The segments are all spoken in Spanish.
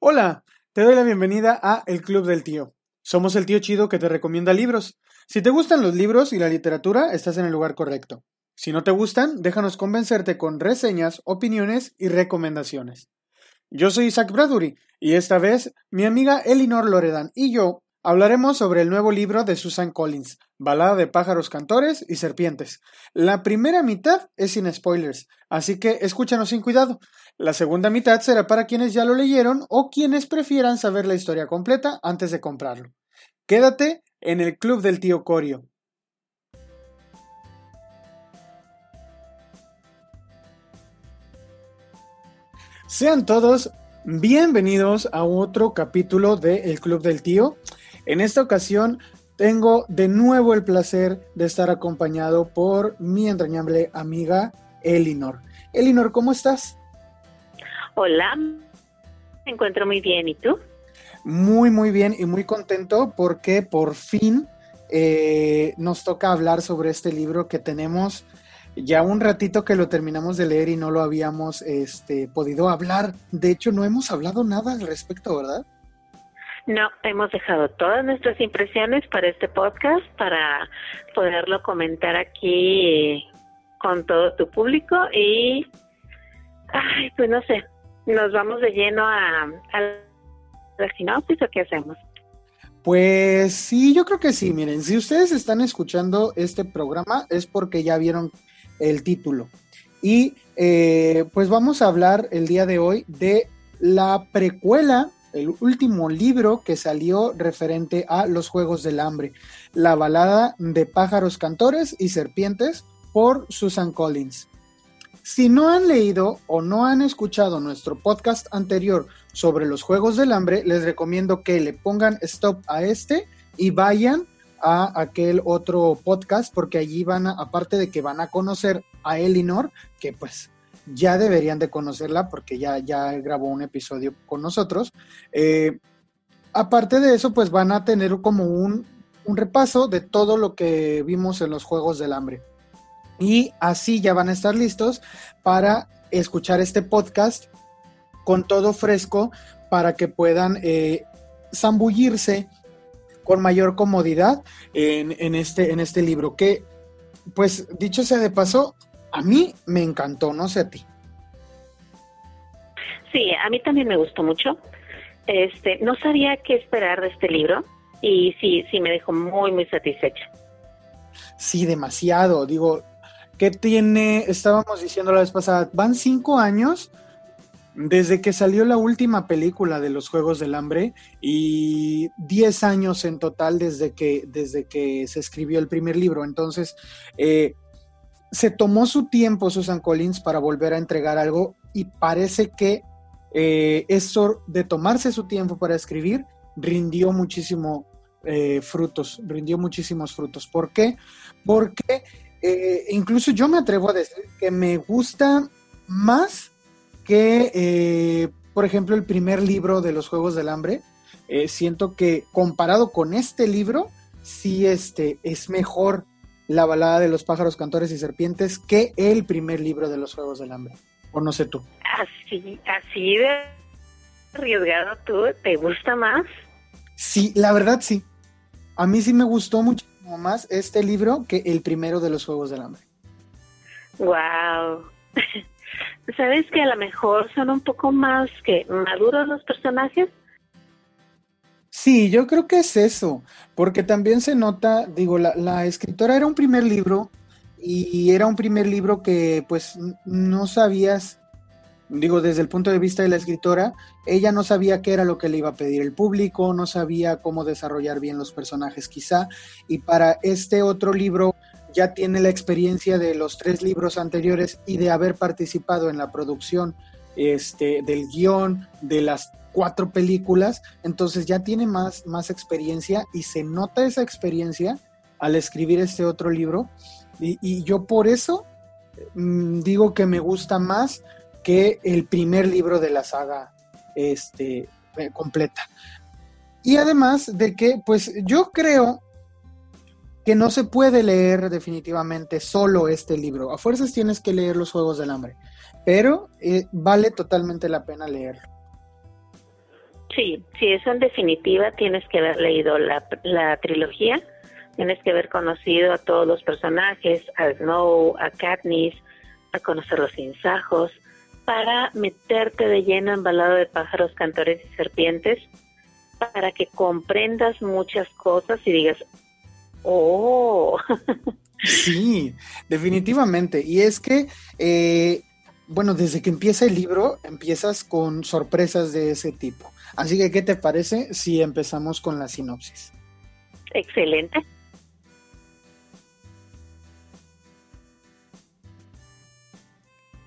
Hola, te doy la bienvenida a El Club del Tío. Somos el tío chido que te recomienda libros. Si te gustan los libros y la literatura, estás en el lugar correcto. Si no te gustan, déjanos convencerte con reseñas, opiniones y recomendaciones. Yo soy Isaac Bradbury y esta vez mi amiga Elinor Loredan y yo Hablaremos sobre el nuevo libro de Susan Collins, Balada de pájaros cantores y serpientes. La primera mitad es sin spoilers, así que escúchanos sin cuidado. La segunda mitad será para quienes ya lo leyeron o quienes prefieran saber la historia completa antes de comprarlo. Quédate en el Club del Tío Corio. Sean todos bienvenidos a otro capítulo de El Club del Tío. En esta ocasión tengo de nuevo el placer de estar acompañado por mi entrañable amiga Elinor. Elinor, ¿cómo estás? Hola, me encuentro muy bien. ¿Y tú? Muy, muy bien y muy contento porque por fin eh, nos toca hablar sobre este libro que tenemos ya un ratito que lo terminamos de leer y no lo habíamos este, podido hablar. De hecho, no hemos hablado nada al respecto, ¿verdad? No, hemos dejado todas nuestras impresiones para este podcast para poderlo comentar aquí con todo tu público y, ay, pues no sé, nos vamos de lleno a, a la sinopsis o qué hacemos. Pues sí, yo creo que sí. Miren, si ustedes están escuchando este programa es porque ya vieron el título. Y eh, pues vamos a hablar el día de hoy de la precuela el último libro que salió referente a los Juegos del Hambre, la balada de pájaros cantores y serpientes por Susan Collins. Si no han leído o no han escuchado nuestro podcast anterior sobre los Juegos del Hambre, les recomiendo que le pongan stop a este y vayan a aquel otro podcast porque allí van a, aparte de que van a conocer a Elinor, que pues ya deberían de conocerla porque ya, ya grabó un episodio con nosotros. Eh, aparte de eso, pues van a tener como un, un repaso de todo lo que vimos en los Juegos del Hambre. Y así ya van a estar listos para escuchar este podcast con todo fresco para que puedan eh, zambullirse con mayor comodidad en, en, este, en este libro. Que, pues, dicho sea de paso, a mí me encantó, no sé a ti. Sí, a mí también me gustó mucho. Este, no sabía qué esperar de este libro y sí, sí me dejó muy, muy satisfecha. Sí, demasiado. Digo, ¿qué tiene? Estábamos diciendo la vez pasada, van cinco años desde que salió la última película de los Juegos del Hambre y diez años en total desde que, desde que se escribió el primer libro. Entonces, eh, se tomó su tiempo Susan Collins para volver a entregar algo y parece que eh, eso de tomarse su tiempo para escribir rindió muchísimo eh, frutos, rindió muchísimos frutos. ¿Por qué? Porque eh, incluso yo me atrevo a decir que me gusta más que, por ejemplo, el primer libro de los Juegos del Hambre. siento que comparado con este libro, sí este, es mejor la balada de los pájaros cantores y serpientes que el primer libro de los Juegos del Hambre. O no sé tú. Así, así de arriesgado tú, ¿te gusta más? Sí, la verdad sí. A mí sí me gustó muchísimo más este libro que el primero de los Juegos del Hambre. Wow. ¿Sabes que a lo mejor son un poco más que maduros los personajes? Sí, yo creo que es eso, porque también se nota, digo, la, escritora era un primer libro y era un primer libro que pues no sabías, digo, desde el punto de vista de la escritora, ella no sabía qué era lo que le iba a pedir el público, no sabía cómo desarrollar bien los personajes quizá, y para este otro libro ya tiene la experiencia de los tres libros anteriores y de haber participado en la producción este, del guion, de las cuatro películas, entonces ya tiene más, más experiencia y se nota esa experiencia al escribir este otro libro. Y, yo por eso mm, digo que me gusta más que el primer libro de la saga este, eh, completa. Y además de que, pues yo creo que no se puede leer definitivamente solo este libro. A fuerzas tienes que leer los Juegos del Hambre, pero eh, vale totalmente la pena leerlo. Sí, sí, eso en definitiva tienes que haber leído la, la trilogía, tienes que haber conocido a todos los personajes, a Snow, a Katniss, a conocer los insajos, para meterte de lleno en balado de pájaros, cantores y serpientes, para que comprendas muchas cosas y digas, oh. sí, definitivamente. Y es que, eh, bueno, desde que empieza el libro, empiezas con sorpresas de ese tipo. Así que, ¿qué te parece si empezamos con la sinopsis? Excelente.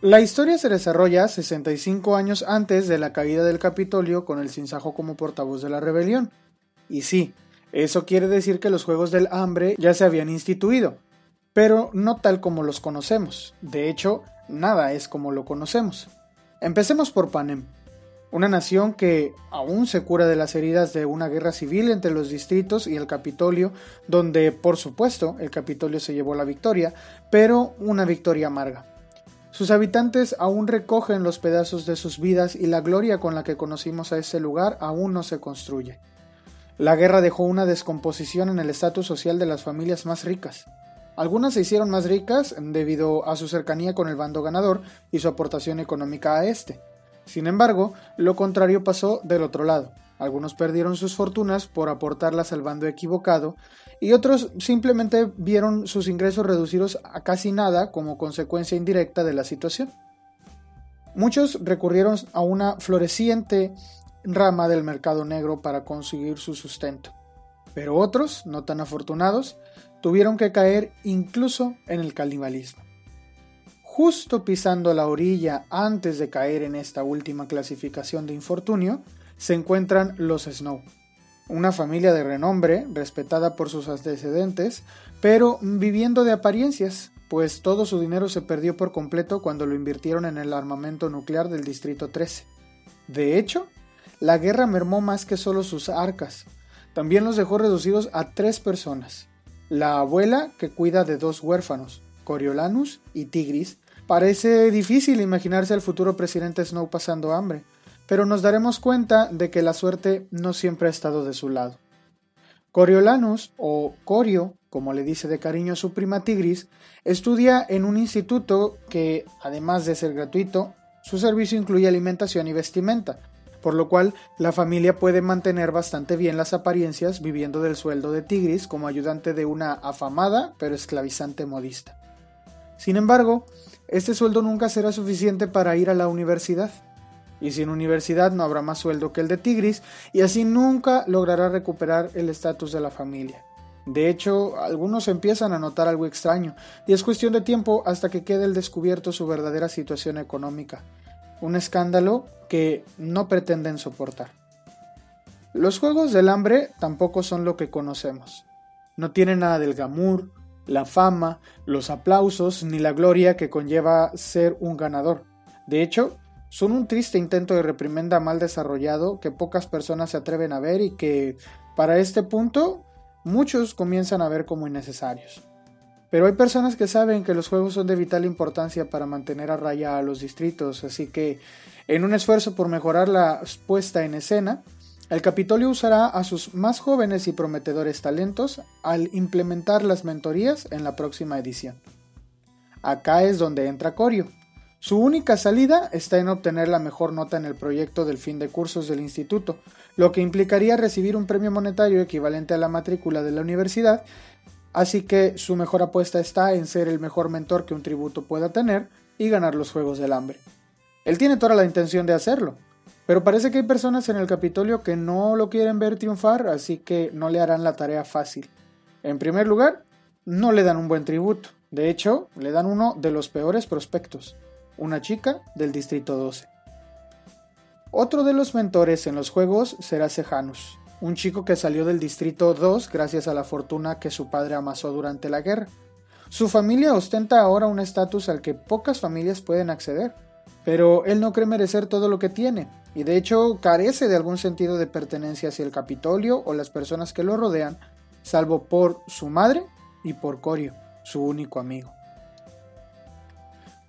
La historia se desarrolla 65 años antes de la caída del Capitolio con el Sinsajo como portavoz de la rebelión. Y sí, eso quiere decir que los Juegos del Hambre ya se habían instituido, pero no tal como los conocemos. De hecho, nada es como lo conocemos. Empecemos por Panem, una nación que aún se cura de las heridas de una guerra civil entre los distritos y el Capitolio, donde por supuesto el Capitolio se llevó la victoria, pero una victoria amarga. Sus habitantes aún recogen los pedazos de sus vidas y la gloria con la que conocimos a ese lugar aún no se construye. La guerra dejó una descomposición en el estatus social de las familias más ricas. Algunas se hicieron más ricas debido a su cercanía con el bando ganador y su aportación económica a este. Sin embargo, lo contrario pasó del otro lado. Algunos perdieron sus fortunas por aportarlas al bando equivocado y otros simplemente vieron sus ingresos reducidos a casi nada como consecuencia indirecta de la situación. Muchos recurrieron a una floreciente rama del mercado negro para conseguir su sustento, pero otros, no tan afortunados, tuvieron que caer incluso en el canibalismo. Justo pisando la orilla antes de caer en esta última clasificación de infortunio, se encuentran los Snow, una familia de renombre, respetada por sus antecedentes, pero viviendo de apariencias, pues todo su dinero se perdió por completo cuando lo invirtieron en el armamento nuclear del Distrito 13. De hecho, la guerra mermó más que solo sus arcas, también los dejó reducidos a tres personas. La abuela, que cuida de dos huérfanos, Coriolanus y Tigris. Parece difícil imaginarse al futuro presidente Snow pasando hambre, pero nos daremos cuenta de que la suerte no siempre ha estado de su lado. Coriolanus, o Corio, como le dice de cariño su prima Tigris, estudia en un instituto que, además de ser gratuito, su servicio incluye alimentación y vestimenta, por lo cual la familia puede mantener bastante bien las apariencias viviendo del sueldo de Tigris como ayudante de una afamada pero esclavizante modista. Sin embargo, este sueldo nunca será suficiente para ir a la universidad y sin universidad no habrá más sueldo que el de Tigris, y así nunca logrará recuperar el estatus de la familia. De hecho, algunos empiezan a notar algo extraño, y es cuestión de tiempo hasta que quede el descubierto su verdadera situación económica, un escándalo que no pretenden soportar. Los Juegos del Hambre tampoco son lo que conocemos. No tienen nada del glamour, la fama, los aplausos ni la gloria que conlleva ser un ganador. De hecho, son un triste intento de reprimenda mal desarrollado que pocas personas se atreven a ver y que, para este punto, muchos comienzan a ver como innecesarios. Pero hay personas que saben que los juegos son de vital importancia para mantener a raya a los distritos, así que, en un esfuerzo por mejorar la puesta en escena, el Capitolio usará a sus más jóvenes y prometedores talentos al implementar las mentorías en la próxima edición. Acá es donde entra Corio, su única salida está en obtener la mejor nota en el proyecto del fin de cursos del instituto, lo que implicaría recibir un premio monetario equivalente a la matrícula de la universidad, así que su mejor apuesta está en ser el mejor mentor que un tributo pueda tener y ganar los Juegos del Hambre. Él tiene toda la intención de hacerlo, pero parece que hay personas en el Capitolio que no lo quieren ver triunfar, así que no le harán la tarea fácil. En primer lugar, no le dan un buen tributo, de hecho, le dan uno de los peores prospectos una chica del Distrito 12. Otro de los mentores en los juegos será Sejanus, un chico que salió del Distrito 2 gracias a la fortuna que su padre amasó durante la guerra. Su familia ostenta ahora un estatus al que pocas familias pueden acceder, pero él no cree merecer todo lo que tiene, y de hecho carece de algún sentido de pertenencia hacia el Capitolio o las personas que lo rodean, salvo por su madre y por Corio, su único amigo.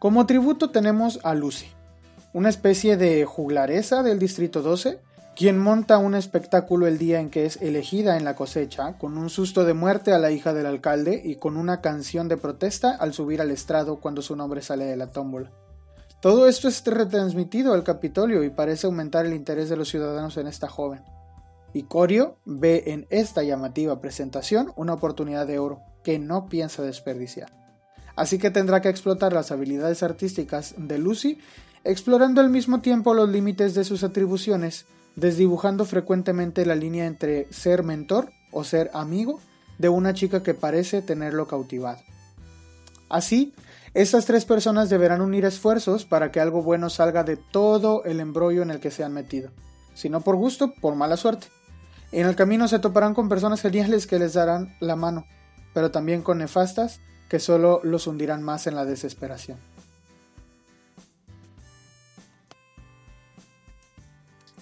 Como tributo tenemos a Lucy, una especie de juglaresa del Distrito 12 quien monta un espectáculo el día en que es elegida en la cosecha, con un susto de muerte a la hija del alcalde y con una canción de protesta al subir al estrado cuando su nombre sale de la tómbola. Todo esto es retransmitido al Capitolio y parece aumentar el interés de los ciudadanos en esta joven. Y Corio ve en esta llamativa presentación una oportunidad de oro que no piensa desperdiciar. Así que tendrá que explotar las habilidades artísticas de Lucy, explorando al mismo tiempo los límites de sus atribuciones, desdibujando frecuentemente la línea entre ser mentor o ser amigo de una chica que parece tenerlo cautivado. Así, estas tres personas deberán unir esfuerzos para que algo bueno salga de todo el embrollo en el que se han metido, si no por gusto, por mala suerte. En el camino se toparán con personas geniales que les darán la mano, pero también con nefastas que solo los hundirán más en la desesperación.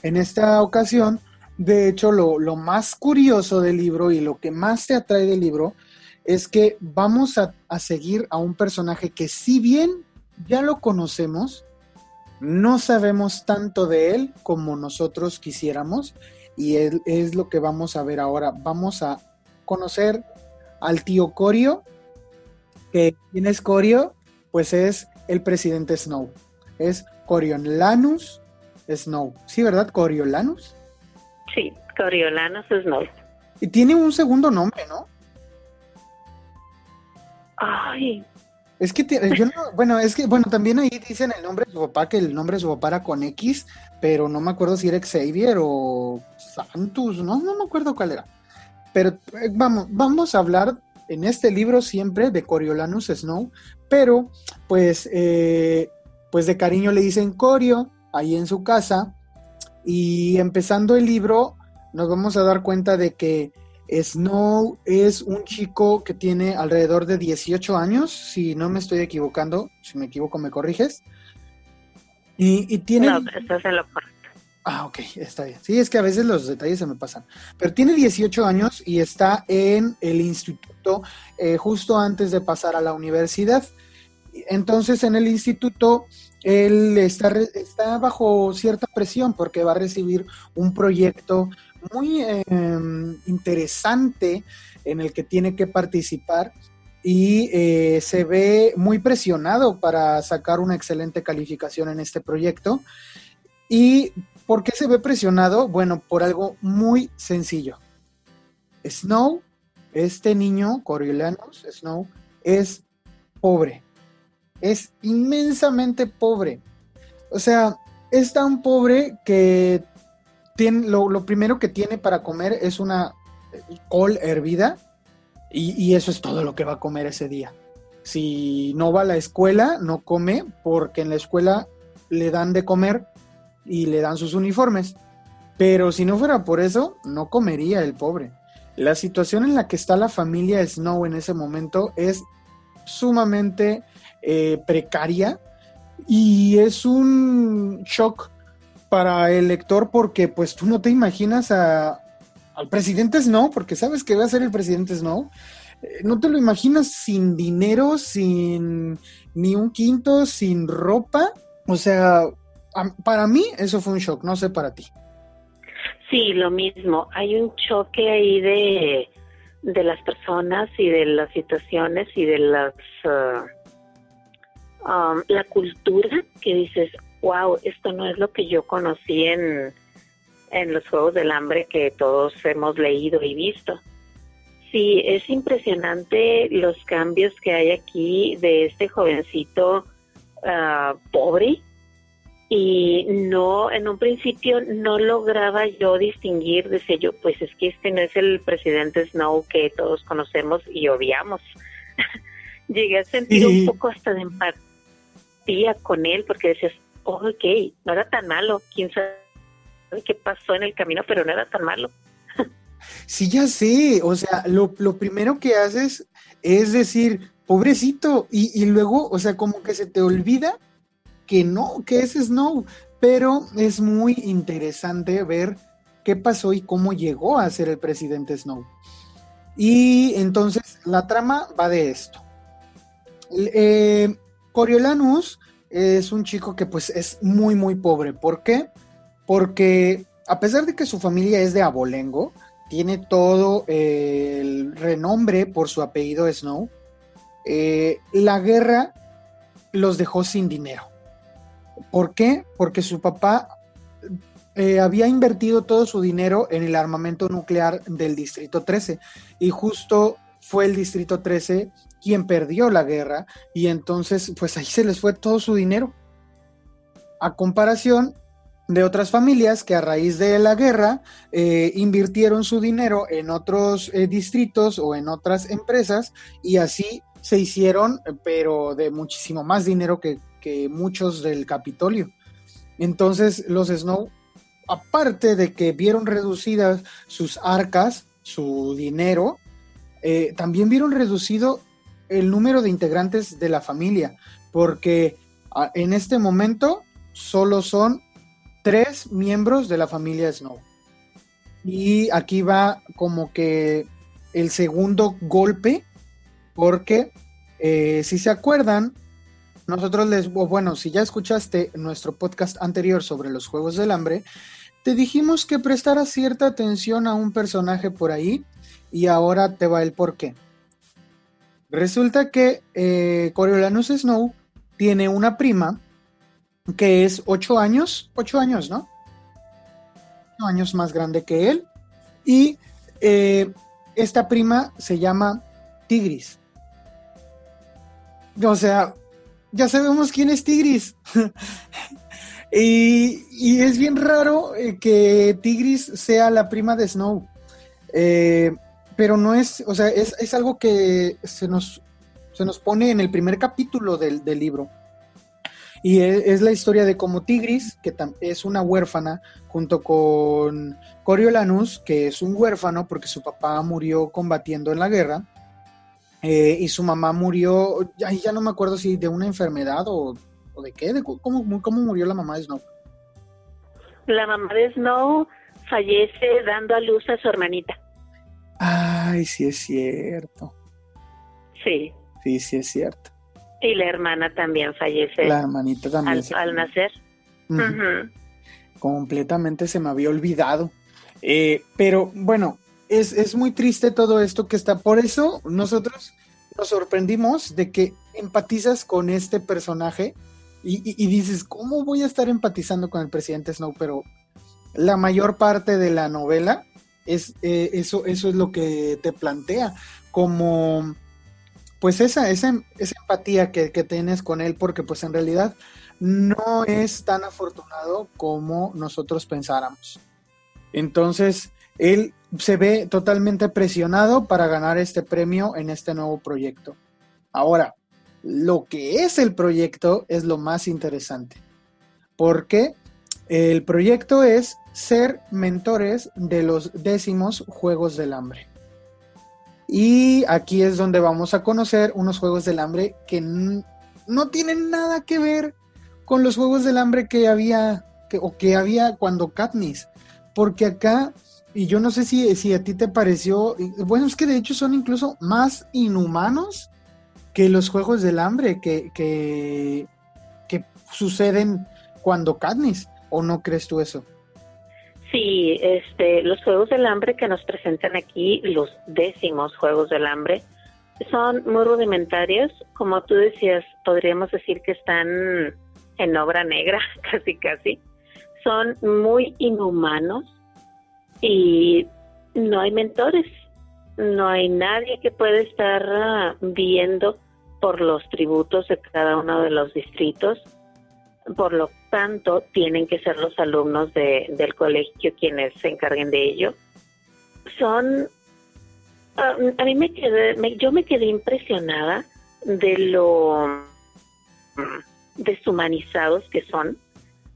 En esta ocasión, de hecho, lo, lo, más curioso del libro y lo que más te atrae del libro es que vamos a, seguir a un personaje que si bien ya lo conocemos, no sabemos tanto de él como nosotros quisiéramos y él es lo que vamos a ver ahora. Vamos a conocer al tío Corio, que ¿quién es Corio? Pues es el presidente Snow. Es Coriolanus Snow. Sí, ¿verdad? Coriolanus. Sí, Coriolanus Snow. Y tiene un segundo nombre, ¿no? Ay. Es que, yo no, bueno, es que, bueno, también ahí dicen el nombre de su papá, que el nombre de su papá era con X, pero no me acuerdo si era Xavier o Santos, no, no me acuerdo cuál era. Pero eh, vamos, vamos a hablar en este libro siempre de Coriolanus Snow, pero pues, eh, pues de cariño le dicen Corio, ahí en su casa, y empezando el libro nos vamos a dar cuenta de que Snow es un chico que tiene alrededor de 18 años, si no me estoy equivocando, si me equivoco me corriges. Y, tiene... No, estás en lo correcto. Ah, ok, está bien. Sí, es que a veces los detalles se me pasan. Pero tiene 18 años y está en el eh, justo antes de pasar a la universidad. Entonces, en el instituto, él está, está bajo cierta presión porque va a recibir un proyecto muy em, interesante en el que tiene que participar y eh, se ve muy presionado para sacar una excelente calificación en este proyecto. ¿Y por qué se ve presionado? Bueno, por algo muy sencillo. Snow, este niño, Coriolanus Snow, es pobre. Es inmensamente pobre. O sea, es tan pobre que lo, primero que tiene para comer es una col hervida y, eso es todo lo que va a comer ese día. Si no va a la escuela, no come porque en la escuela le dan de comer y le dan sus uniformes. Pero si no fuera por eso, no comería el pobre. La situación en la que está la familia Snow en ese momento es sumamente eh, precaria y es un shock para el lector porque pues tú no te imaginas a, al presidente Snow, porque sabes que va a ser el presidente Snow, eh, no te lo imaginas sin dinero, sin ni un quinto, sin ropa. O sea, para mí eso fue un shock, no sé para ti. Sí, lo mismo. Hay un choque ahí de, de las personas y de las situaciones y de las... Uh, um, la cultura que dices, wow, esto no es lo que yo conocí en, en los Juegos del Hambre que todos hemos leído y visto. Sí, es impresionante los cambios que hay aquí de este jovencito ah, pobre y no, en un principio no lograba yo distinguir, decía yo, pues es que este no es el presidente Snow que todos conocemos y odiamos. Llegué a sentir un poco hasta de empatía con él porque decías, ok, no era tan malo, quién sabe qué pasó en el camino, pero no era tan malo. Sí, ya sé, o sea, lo, primero que haces es decir, pobrecito, y, y, luego, o sea, como que se te olvida que no, que es Snow, pero es muy interesante ver qué pasó y cómo llegó a ser el presidente Snow. Y entonces la trama va de esto. Eh, Coriolanus es un chico que pues es muy muy pobre. ¿Por qué? Porque a pesar de que su familia es de abolengo, tiene todo el renombre por su apellido Snow, eh, la guerra los dejó sin dinero. ¿Por qué? Porque su papá eh, había invertido todo su dinero en el armamento nuclear del Distrito 13 y justo fue el Distrito 13 quien perdió la guerra y entonces pues ahí se les fue todo su dinero. A comparación de otras familias que a raíz de la guerra eh, invirtieron su dinero en otros eh, distritos o en otras empresas y así se hicieron, pero de muchísimo más dinero que, muchos del Capitolio. Entonces los Snow, aparte de que vieron reducidas sus arcas, su dinero, eh, también vieron reducido el número de integrantes de la familia, porque ah, en este momento solo son tres miembros de la familia Snow. Y aquí va como que el segundo golpe porque eh, si se acuerdan, nosotros les, bueno, si ya escuchaste nuestro podcast anterior sobre los Juegos del Hambre, te dijimos que prestaras cierta atención a un personaje por ahí y ahora te va el por qué. Resulta que eh, Coriolanus Snow tiene una prima que es 8 años, 8 años, ¿no? 8 años más grande que él. Y eh, esta prima se llama Tigris. O sea, ya sabemos quién es Tigris. y, es bien raro eh, que Tigris sea la prima de Snow. Eh, pero no es, o sea, es, algo que se nos, se nos pone en el primer capítulo del, libro. Y e, es, la historia de cómo Tigris, que es una huérfana, junto con Coriolanus, que es un huérfano porque su papá murió combatiendo en la guerra, eh, y su mamá murió, ya, ya no me acuerdo si de una enfermedad o, de qué, de cómo, cómo murió la mamá de Snow. La mamá de Snow fallece dando a luz a su hermanita. Ay, sí es cierto. Sí. Sí, sí es cierto. Y la hermana también fallece. La hermanita también. Al, nacer. Completamente se me había olvidado. Eh, pero bueno, es, muy triste todo esto que está. Por eso nosotros nos sorprendimos de que empatizas con este personaje y, dices, ¿cómo voy a estar empatizando con el presidente Snow? Pero la mayor parte de la novela es eh, eso, eso es lo que te plantea, como pues esa, esa, esa empatía que, que, tienes con él, porque pues en realidad no es tan afortunado como nosotros pensáramos. Entonces, él se ve totalmente presionado para ganar este premio en este nuevo proyecto. Ahora, lo que es el proyecto es lo más interesante, porque el proyecto es ser mentores de los décimos Juegos del Hambre. Y aquí es donde vamos a conocer unos Juegos del Hambre que no tienen nada que ver con los Juegos del Hambre que había o que había cuando Katniss, porque acá y yo no sé si, si a ti te pareció, bueno, es que de hecho son incluso más inhumanos que los Juegos del Hambre que, que, suceden cuando Katniss, ¿o no crees tú eso? Sí, este, los Juegos del Hambre que nos presentan aquí, los décimos Juegos del Hambre, son muy rudimentarios, como tú decías, podríamos decir que están en obra negra, casi casi. Son muy inhumanos, y no hay mentores, no hay nadie que pueda estar ah, viendo por los tributos de cada uno de los distritos. Por lo tanto, tienen que ser los alumnos de, del colegio quienes se encarguen de ello. Son, ah, a mí me quedé, yo me quedé impresionada de lo mm, deshumanizados que son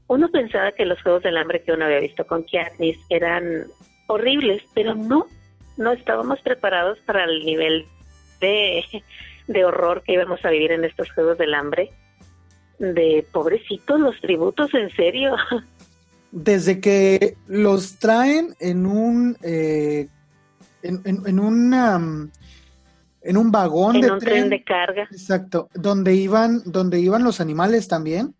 uno pensaba que los Juegos del Hambre que uno había visto con Katniss eran horribles, pero no, no estábamos preparados para el nivel de, de horror que íbamos a vivir en estos Juegos del Hambre. De pobrecitos los tributos, en serio. Desde que los traen en un eh, en, en, en, un en un vagón de tren, de carga. Exacto, donde iban donde iban los animales también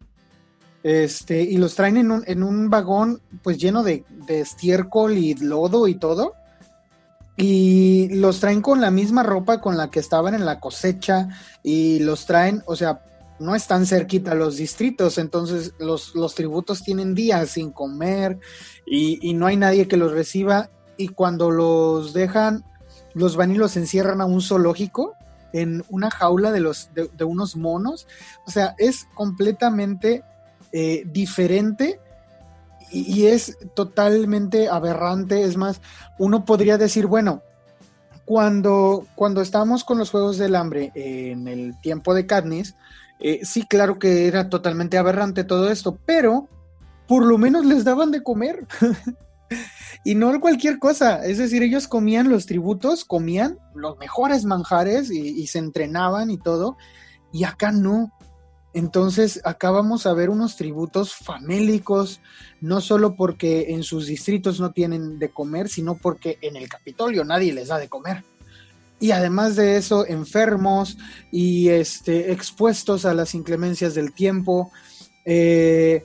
este, y los traen en un, en un vagón pues lleno de, de estiércol y lodo y todo. Y los traen con la misma ropa con la que estaban en la cosecha y los traen, o sea, no están cerquita los distritos, entonces los, los tributos tienen días sin comer y, y, no hay nadie que los reciba y cuando los dejan, los van y los encierran a un zoológico en una jaula de, los, de, de unos monos, o sea, es completamente eh, diferente y, es totalmente aberrante. Es más, uno podría decir, bueno, cuando, cuando estábamos con los Juegos del Hambre en el tiempo de Katniss, eh, sí, claro que era totalmente aberrante todo esto, pero por lo menos les daban de comer. y no cualquier cosa, es decir, ellos comían los tributos, comían los mejores manjares y, y se entrenaban y todo, y acá no. Entonces, acá vamos a ver unos tributos famélicos, no solo porque en sus distritos no tienen de comer, sino porque en el Capitolio nadie les da de comer. Y además de eso, enfermos y este, expuestos a las inclemencias del tiempo. Eh,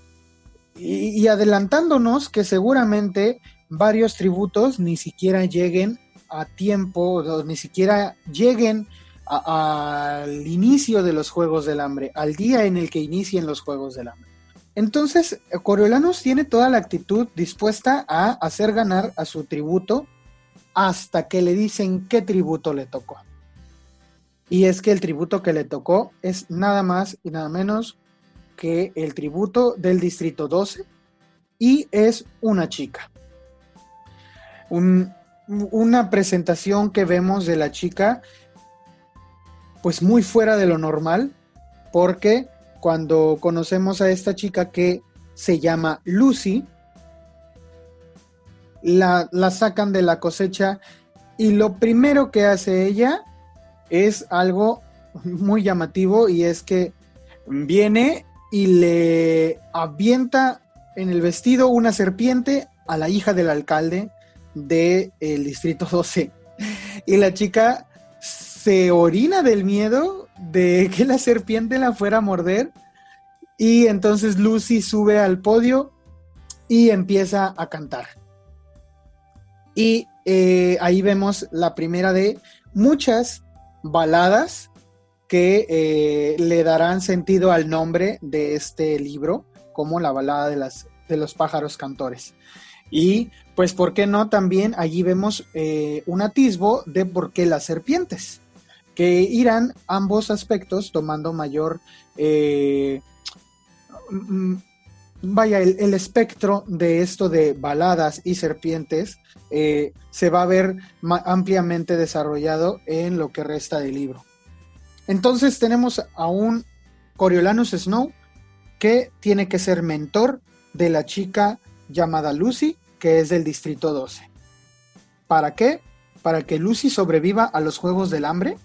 y, y adelantándonos que seguramente varios tributos ni siquiera lleguen a tiempo, ni siquiera lleguen al inicio de los Juegos del Hambre, al día en el que inicien los Juegos del Hambre. Entonces, Coriolanus tiene toda la actitud dispuesta a hacer ganar a su tributo hasta que le dicen qué tributo le tocó. Y es que el tributo que le tocó es nada más y nada menos que el tributo del Distrito 12 y es una chica. Un, una presentación que vemos de la chica pues muy fuera de lo normal, porque cuando conocemos a esta chica que se llama Lucy, la, la, sacan de la cosecha y lo primero que hace ella es algo muy llamativo y es que viene y le avienta en el vestido una serpiente a la hija del alcalde del distrito 12. Y la chica se orina del miedo de que la serpiente la fuera a morder y entonces Lucy sube al podio y empieza a cantar. Y eh, ahí vemos la primera de muchas baladas que eh, le darán sentido al nombre de este libro, como la balada de, las, de los pájaros cantores. Y pues, ¿por qué no? También allí vemos eh, un atisbo de por qué las serpientes que irán ambos aspectos tomando mayor, eh, mm, vaya, el, el, espectro de esto de baladas y serpientes eh, se va a ver ampliamente desarrollado en lo que resta del libro. Entonces tenemos a un Coriolanus Snow que tiene que ser mentor de la chica llamada Lucy, que es del Distrito 12. ¿Para qué? Para que Lucy sobreviva a los Juegos del Hambre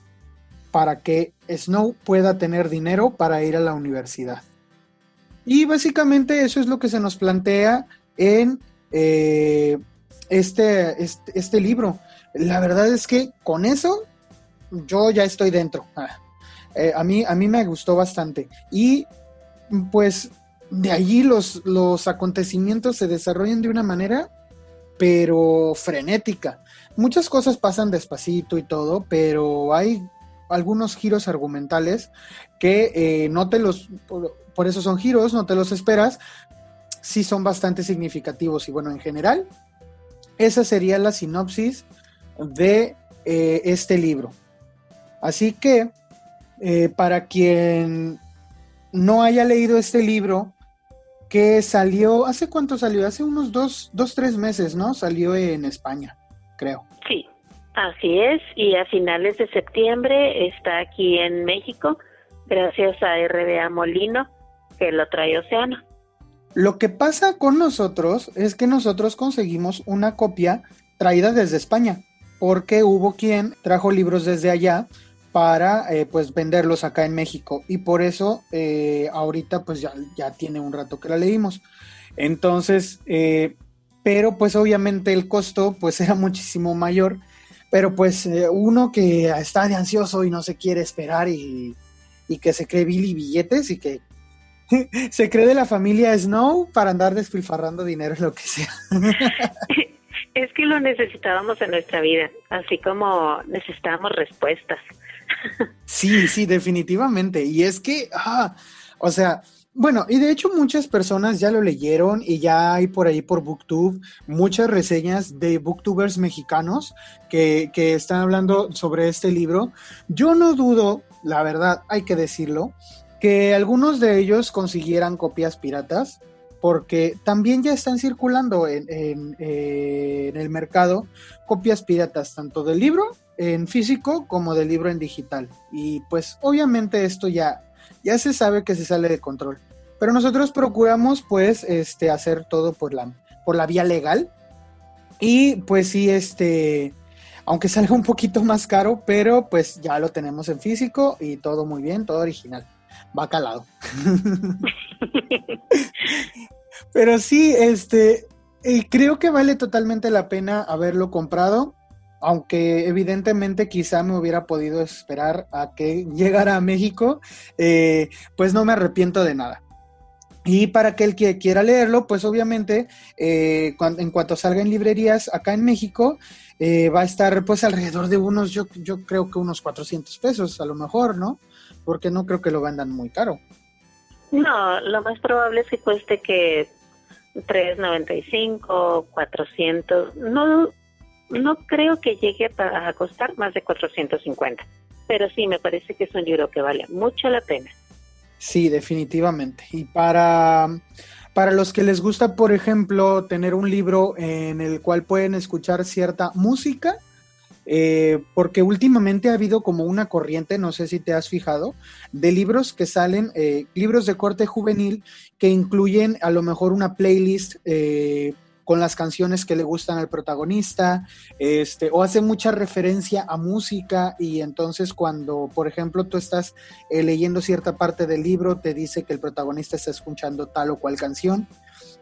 para que Snow pueda tener dinero para ir a la universidad. Y básicamente eso es lo que se nos plantea en eh, este, este, este, libro. La verdad es que con eso yo ya estoy dentro. Eh, a, mí, a mí me gustó bastante. Y pues de allí los, los acontecimientos se desarrollan de una manera, pero frenética. Muchas cosas pasan despacito y todo, pero hay algunos giros argumentales que eh, no te los, por, por, eso son giros, no te los esperas, sí son bastante significativos. Y bueno, en general, esa sería la sinopsis de eh, este libro. Así que, eh, para quien no haya leído este libro, que salió, ¿hace cuánto salió? Hace unos dos, dos, tres meses, ¿no? Salió en España, creo. Sí. Así es, y a finales de septiembre está aquí en México, gracias a RBA Molino, que lo trae Océano. Lo que pasa con nosotros es que nosotros conseguimos una copia traída desde España, porque hubo quien trajo libros desde allá para eh, pues venderlos acá en México y por eso eh, ahorita pues ya, ya, tiene un rato que la leímos. Entonces, eh, pero pues obviamente el costo pues era muchísimo mayor pero pues eh, uno que está de ansioso y no se quiere esperar y, y, que se cree Billy billetes y que Se cree de la familia Snow para andar despilfarrando dinero, lo que sea. Es que lo necesitábamos en nuestra vida, así como necesitábamos respuestas. Sí, sí, definitivamente. Y es que, ah, o sea, bueno, y de hecho muchas personas ya lo leyeron y ya hay por ahí por Booktube muchas reseñas de booktubers mexicanos que, que están hablando sobre este libro. Yo no dudo, la verdad, hay que decirlo, que algunos de ellos consiguieran copias piratas, porque también ya están circulando en, en, eh, en, el mercado copias piratas, tanto del libro en físico como del libro en digital. Y pues obviamente esto ya ya se sabe que se sale de control. Pero nosotros procuramos pues este hacer todo por la por la vía legal. Y pues sí este aunque salga un poquito más caro, pero pues ya lo tenemos en físico y todo muy bien, todo original. Va calado. pero sí, este creo que vale totalmente la pena haberlo comprado aunque evidentemente quizá me hubiera podido esperar a que llegara a México, eh, pues no me arrepiento de nada. Y para aquel que quiera leerlo, pues obviamente eh, en cuanto salga en librerías acá en México, eh, va a estar pues alrededor de unos, yo, yo creo que unos 400 pesos a lo mejor, ¿no? Porque no creo que lo vendan muy caro. No, lo más probable es que cueste que 3.95, 400, no no creo que llegue a costar más de 450, pero sí me parece que es un libro que vale mucho la pena. Sí, definitivamente. Y para, para los que les gusta, por ejemplo, tener un libro en el cual pueden escuchar cierta música, eh, porque últimamente ha habido como una corriente, no sé si te has fijado, de libros que salen, eh, libros de corte juvenil que incluyen a lo mejor una playlist eh, con las canciones que le gustan al protagonista, este, o hace mucha referencia a música y entonces cuando, por ejemplo, tú estás eh, leyendo cierta parte del libro, te dice que el protagonista está escuchando tal o cual canción.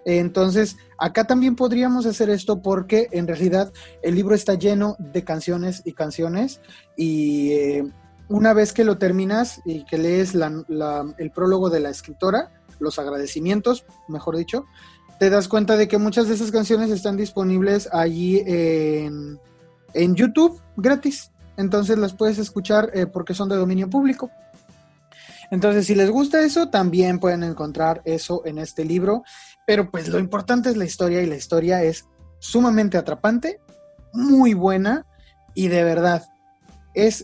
Entonces, acá también podríamos hacer esto porque en realidad el libro está lleno de canciones y canciones y eh, una vez que lo terminas y que lees el prólogo de la escritora, los agradecimientos, mejor dicho, te das cuenta de que muchas de esas canciones están disponibles allí en, YouTube gratis. Entonces las puedes escuchar eh, porque son de dominio público. Entonces, si les gusta eso, también pueden encontrar eso en este libro. Pero pues lo importante es la historia y la historia es sumamente atrapante, muy buena y de verdad es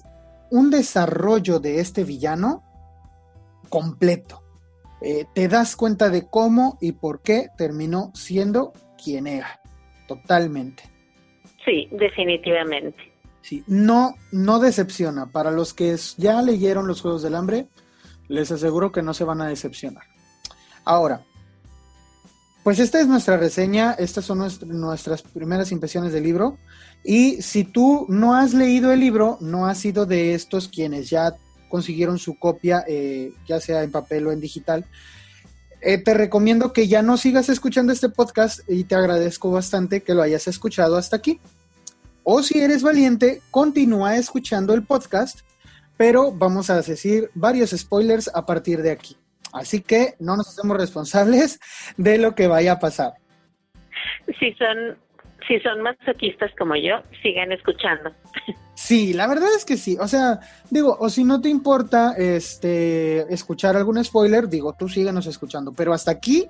un desarrollo de este villano completo. Eh, te das cuenta de cómo y por qué terminó siendo quien era, totalmente. Sí, definitivamente. Sí, no, no decepciona. Para los que ya leyeron los Juegos del Hambre, les aseguro que no se van a decepcionar. Ahora, pues esta es nuestra reseña, estas son nuestras primeras impresiones del libro. Y si tú no has leído el libro, no has sido de estos quienes ya consiguieron su copia, eh, ya sea en papel o en digital. Eh, te recomiendo que ya no sigas escuchando este podcast y te agradezco bastante que lo hayas escuchado hasta aquí. O si eres valiente, continúa escuchando el podcast, pero vamos a decir varios spoilers a partir de aquí. Así que no nos hacemos responsables de lo que vaya a pasar. Si son si son masoquistas como yo, sigan escuchando. Sí, la verdad es que sí. O sea, digo, o si no te importa este escuchar algún spoiler, digo, tú síganos escuchando. Pero hasta aquí,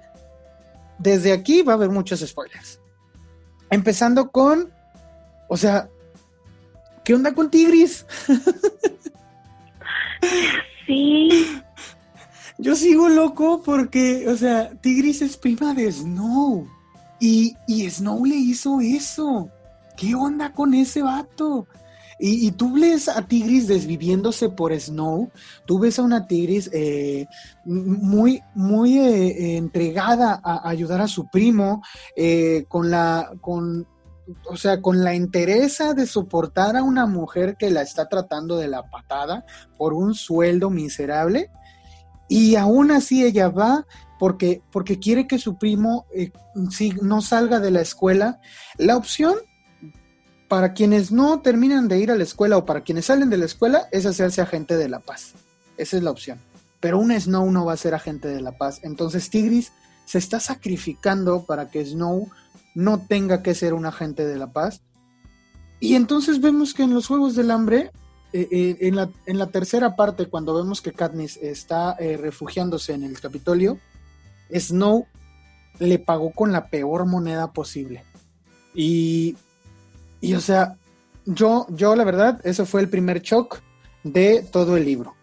desde aquí va a haber muchos spoilers. Empezando con, o sea, ¿qué onda con Tigris? sí. Yo sigo loco porque, o sea, Tigris es prima de Snow. Y, Snow le hizo eso. ¿Qué onda con ese vato? Y, tú ves a Tigris desviviéndose por Snow, tú ves a una Tigris eh, muy, muy eh, entregada a, ayudar a su primo, eh, con la, con, o sea, con la entereza de soportar a una mujer que la está tratando de la patada por un sueldo miserable, y aún así ella va porque, porque quiere que su primo eh, no salga de la escuela. La opción para quienes no terminan de ir a la escuela o para quienes salen de la escuela es hacerse agente de la paz. Esa es la opción. pero un Snow no va a ser agente de la paz. Entonces Tigris se está sacrificando para que Snow no tenga que ser un agente de la paz. Y entonces vemos que en los Juegos del Hambre, eh, eh, en, la, tercera parte, cuando vemos que Katniss está eh, refugiándose en el Capitolio, Snow le pagó con la peor moneda posible. Y, y o sea, yo, yo la verdad, eso fue el primer shock de todo el libro.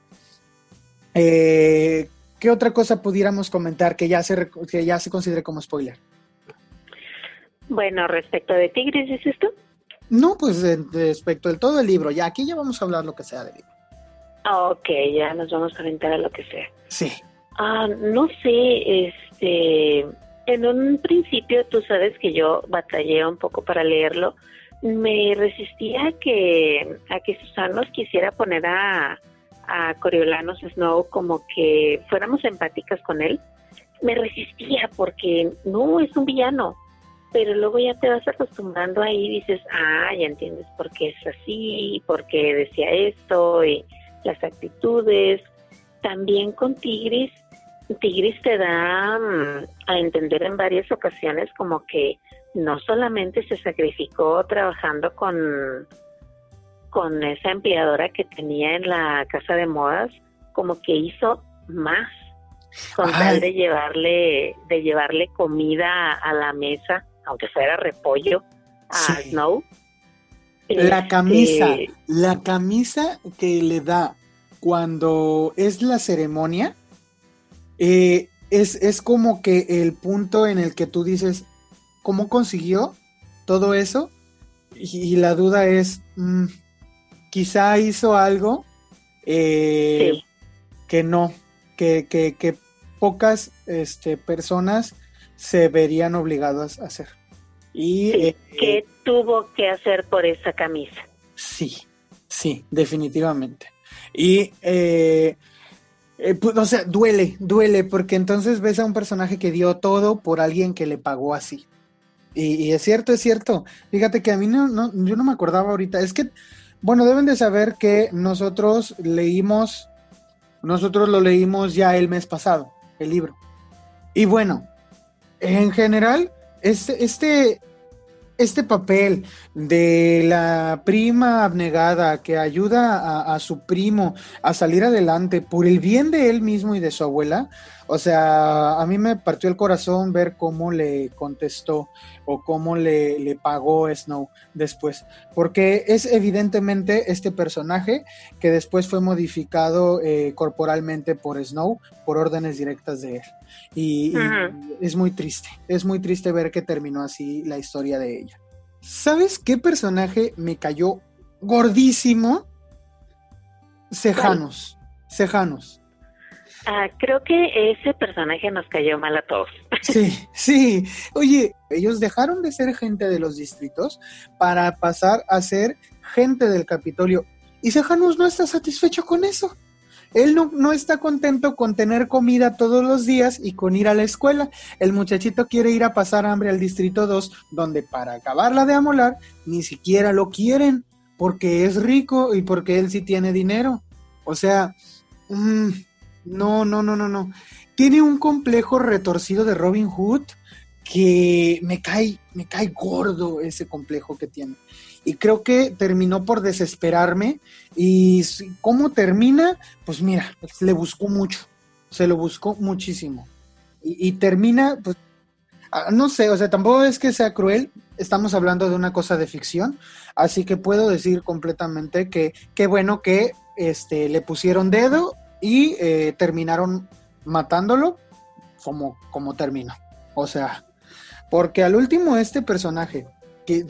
Eh, ¿Qué otra cosa pudiéramos comentar que ya se, que ya se considere como spoiler? Bueno, respecto de Tigris, ¿dices esto? No, pues respecto de todo el libro. Ya aquí ya vamos a hablar lo que sea del libro. Ah, ok, ya nos vamos a orientar a lo que sea. Sí. Ah, no sé, este, en un principio tú sabes que yo batallé un poco para leerlo. Me resistía a que, a que Susana quisiera poner a, a Coriolanos Snow como que fuéramos empáticas con él, me resistía porque no es un villano, pero luego ya te vas acostumbrando ahí y dices, ah, ya entiendes por qué es así, por qué decía esto y las actitudes. También con Tigris, Tigris te da mm, a entender en varias ocasiones como que no solamente se sacrificó trabajando con con esa empleadora que tenía en la casa de modas, como que hizo más con tal de llevarle, de llevarle comida a la mesa, aunque fuera repollo, a Snow. La este, camisa, la camisa que le da cuando es la ceremonia, eh, es, es como que el punto en el que tú dices, ¿cómo consiguió todo eso? Y, la duda es, mm, quizá hizo algo eh, que no, que, que, pocas este, personas se verían obligadas a hacer. Y, eh, ¿Qué tuvo que hacer por esa camisa? Sí, sí, definitivamente. Y, eh, pues, o sea, duele, duele, porque entonces ves a un personaje que dio todo por alguien que le pagó así. Y, es cierto, es cierto. Fíjate que a mí no, no, yo no me acordaba ahorita. Es que bueno, deben de saber que nosotros leímos, nosotros lo leímos ya el mes pasado, el libro. Y bueno, en general, este, este, este papel de la prima abnegada que ayuda a, su primo a salir adelante por el bien de él mismo y de su abuela, o sea, a mí me partió el corazón ver cómo le contestó o cómo le, le pagó Snow después, porque es evidentemente este personaje que después fue modificado eh, corporalmente por Snow por órdenes directas de él. Y, es muy triste, es muy triste ver que terminó así la historia de ella. ¿Sabes qué personaje me cayó gordísimo? Cejanos, Cejanos. Ah, creo que ese personaje nos cayó mal a todos. Sí, sí. Oye, ellos dejaron de ser gente de los distritos para pasar a ser gente del Capitolio. Y Cejanos no está satisfecho con eso. Él no, no, está contento con tener comida todos los días y con ir a la escuela. El muchachito quiere ir a pasar hambre al Distrito 2, donde para acabarla de amolar, ni siquiera lo quieren, porque es rico y porque él sí tiene dinero. O sea, mmm, no, no, no, no, no. Tiene un complejo retorcido de Robin Hood que me cae, me cae gordo ese complejo que tiene. Y creo que terminó por desesperarme. Y cómo termina, pues mira, pues le buscó mucho. Se lo buscó muchísimo. Y, termina, pues, ah, no sé, o sea, tampoco es que sea cruel. Estamos hablando de una cosa de ficción. Así que puedo decir completamente que qué bueno que este, le pusieron dedo y eh, terminaron matándolo como, como terminó. O sea, porque al último este personaje, que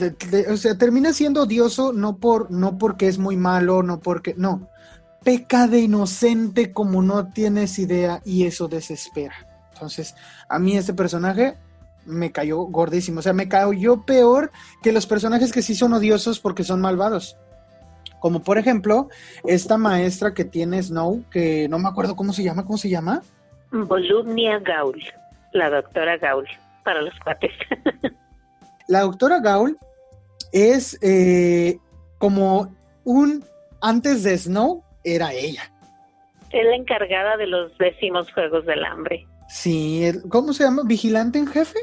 o sea, termina siendo odioso no, por, no porque es muy malo, no porque, no, peca de inocente como no tienes idea y eso desespera. Entonces, a mí este personaje me cayó gordísimo, o sea, me cayó peor que los personajes que sí son odiosos porque son malvados. Como por ejemplo, esta maestra que tiene Snow, que no me acuerdo cómo se llama, ¿cómo se llama? Volumnia Gaul, la doctora Gaul, para los cuates. la doctora Gaul es eh, como un, antes de Snow, era ella. es la encargada de los décimos Juegos del Hambre. Sí, ¿cómo se llama? ¿Vigilante en jefe?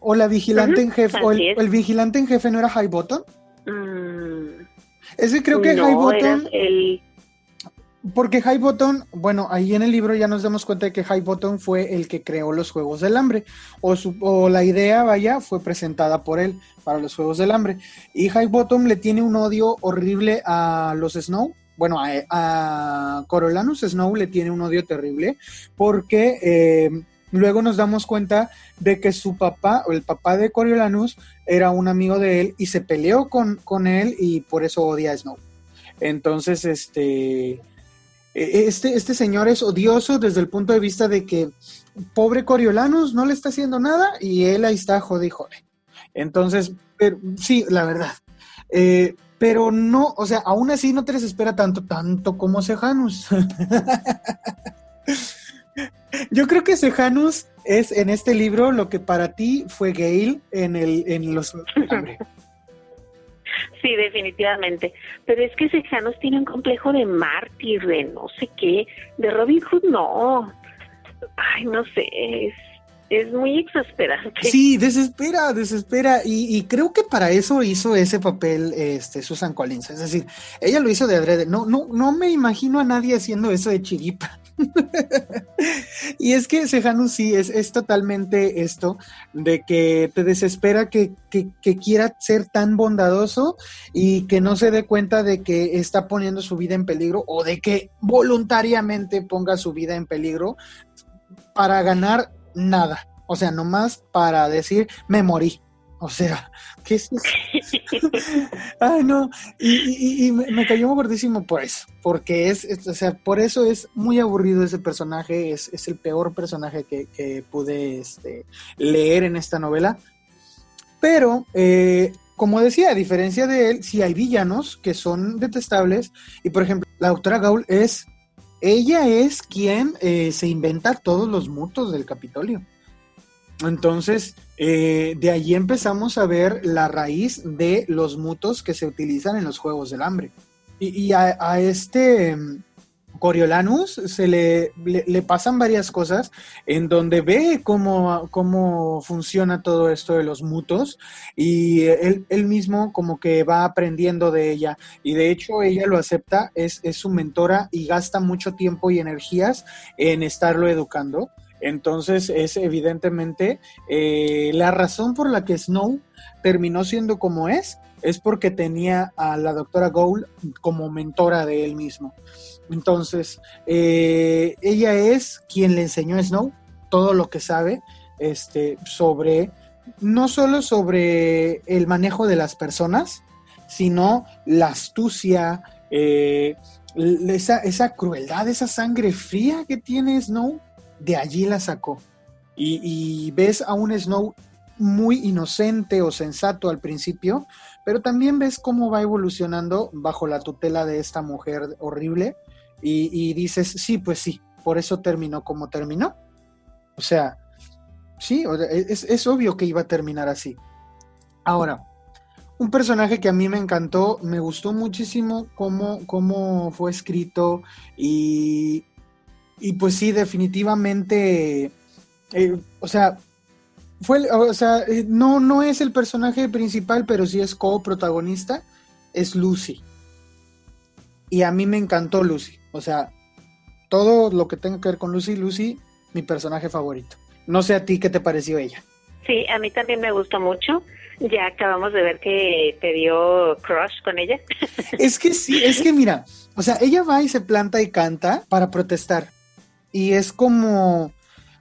¿O la vigilante en jefe? ¿O el, vigilante en jefe no era High Button? Mm, Ese creo que High Button. El... Porque High Button, bueno, ahí en el libro ya nos damos cuenta de que High Button fue el que creó los Juegos del Hambre. O, o la idea, vaya, fue presentada por él para los Juegos del Hambre. Y High Bottom le tiene un odio horrible a los Snow. Bueno, a, a Corolanus Snow le tiene un odio terrible porque eh, luego nos damos cuenta de que su papá, o el papá de Coriolanus, era un amigo de él y se peleó con, con él y por eso odia a Snow. Entonces, este, e, este, este señor es odioso desde el punto de vista de que pobre Coriolanus no le está haciendo nada y él ahí está, jode y jode. Entonces, sí, la verdad. Eh, pero no, o sea, aún así no te desespera tanto, tanto como Sejanus. Yo creo que Sejanus es en este libro lo que para ti fue Gale en el en los Sí, definitivamente. Pero es que Sejanus tiene un complejo de mártir, de no sé qué. De Robin Hood no. Ay, no sé. Es, es muy exasperante. Sí, desespera, desespera. Y, creo que para eso hizo ese papel este, Susan Collins. Es decir, ella lo hizo de adrede. No, no, no me imagino a nadie haciendo eso de chiripa. y es que Sejanus sí, es, es, totalmente esto de que te desespera que, que, que, quiera ser tan bondadoso y que no se dé cuenta de que está poniendo su vida en peligro o de que voluntariamente ponga su vida en peligro para ganar nada. O sea, nomás para decir, me morí. O sea, ¿qué es eso? Ay, no. Y, me, cayó muy gordísimo por eso. Porque es, o sea, por eso es muy aburrido ese personaje. Es, el peor personaje que, pude este, leer en esta novela. Pero, eh, como decía, a diferencia de él, sí hay villanos que son detestables. Y por ejemplo, la doctora Gaul es ella es quien eh, se inventa todos los mutos del Capitolio. Entonces, eh, de allí empezamos a ver la raíz de los mutos que se utilizan en los Juegos del Hambre. Y, a, este Coriolanus se le, le, pasan varias cosas en donde ve cómo, cómo funciona todo esto de los mutos y él, él, mismo como que va aprendiendo de ella y de hecho ella lo acepta, es, es su mentora y gasta mucho tiempo y energías en estarlo educando. Entonces es evidentemente eh, la razón por la que Snow terminó siendo como es, es porque tenía a la doctora Gould como mentora de él mismo. Entonces, eh, ella es quien le enseñó a Snow todo lo que sabe este, sobre, no solo sobre el manejo de las personas, sino la astucia, eh, esa, esa, crueldad, esa sangre fría que tiene Snow, de allí la sacó. Y, y ves a un Snow muy inocente o sensato al principio, pero también ves cómo va evolucionando bajo la tutela de esta mujer horrible y, dices, sí, pues sí, por eso terminó como terminó. O sea, sí, es, es obvio que iba a terminar así. Ahora, un personaje que a mí me encantó, me gustó muchísimo cómo, cómo fue escrito y, y pues sí, definitivamente, eh, o sea, fue, o sea, eh, no, no es el personaje principal, pero sí es coprotagonista, es Lucy. Y a mí me encantó Lucy. O sea, todo lo que tenga que ver con Lucy, Lucy, mi personaje favorito. No sé a ti qué te pareció ella. Sí, a mí también me gustó mucho. Ya acabamos de ver que te dio crush con ella. Es que sí, es que mira, o sea, ella va y se planta y canta para protestar. Y es como,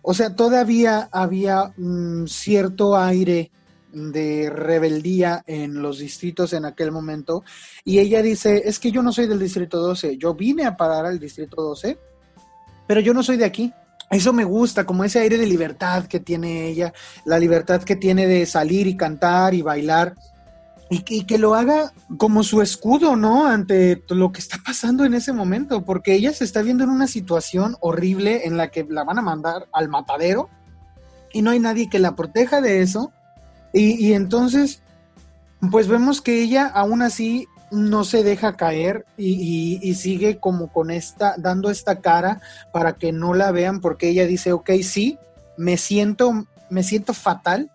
o sea, todavía había un cierto aire de rebeldía en los distritos en aquel momento. Y ella dice, es que yo no soy del distrito 12, yo vine a parar al distrito 12, pero yo no soy de aquí. Eso me gusta, como ese aire de libertad que tiene ella, la libertad que tiene de salir y cantar y bailar. Y que, lo haga como su escudo, ¿no? Ante lo que está pasando en ese momento, porque ella se está viendo en una situación horrible en la que la van a mandar al matadero y no hay nadie que la proteja de eso. Y, entonces, pues vemos que ella aún así no se deja caer y, y, sigue como con esta, dando esta cara para que no la vean, porque ella dice, ok, sí, me siento, me siento fatal,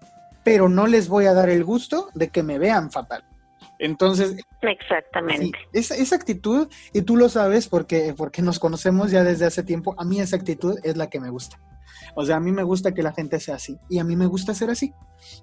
pero no les voy a dar el gusto de que me vean fatal. Entonces, exactamente. esa, esa, actitud, y tú lo sabes porque, porque nos conocemos ya desde hace tiempo, a mí esa actitud es la que me gusta. O sea, a mí me gusta que la gente sea así y a mí me gusta ser así.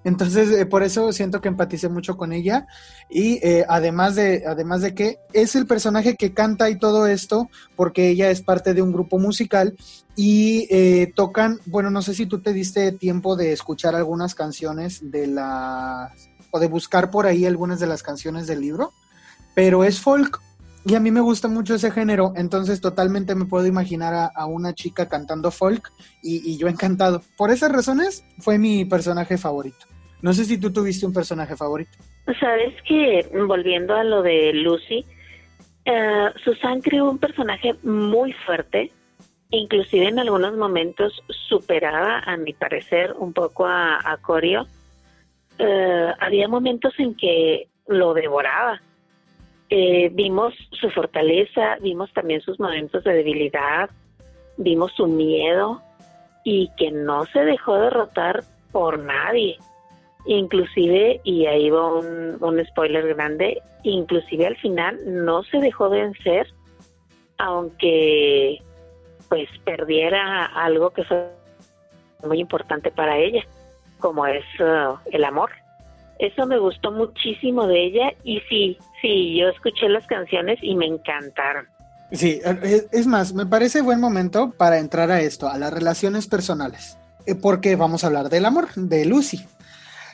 Entonces, eh, por eso siento que empaticé mucho con ella y eh, además, de, además de que es el personaje que canta y todo esto, porque ella es parte de un grupo musical y eh, tocan, bueno, no sé si tú te diste tiempo de escuchar algunas canciones de la, o de buscar por ahí algunas de las canciones del libro, pero es folk. Y a mí me gusta mucho ese género, entonces totalmente me puedo imaginar a, una chica cantando folk y, yo encantado. Por esas razones fue mi personaje favorito. No sé si tú tuviste un personaje favorito. Sabes que, volviendo a lo de Lucy, uh, Susan creó un personaje muy fuerte, inclusive en algunos momentos superaba, a mi parecer, un poco a, a Corio. Eh, había momentos en que lo devoraba eh, vimos su fortaleza, vimos también sus momentos de debilidad, vimos su miedo y que no se dejó derrotar por nadie. Inclusive, y ahí va un, spoiler grande, inclusive al final no se dejó vencer, aunque pues perdiera algo que fue muy importante para ella, como es uh, el amor. Eso me gustó muchísimo de ella y sí, sí, yo escuché las canciones y me encantaron. Sí, es más, me parece buen momento para entrar a esto, a las relaciones personales, eh, porque vamos a hablar del amor, de Lucy.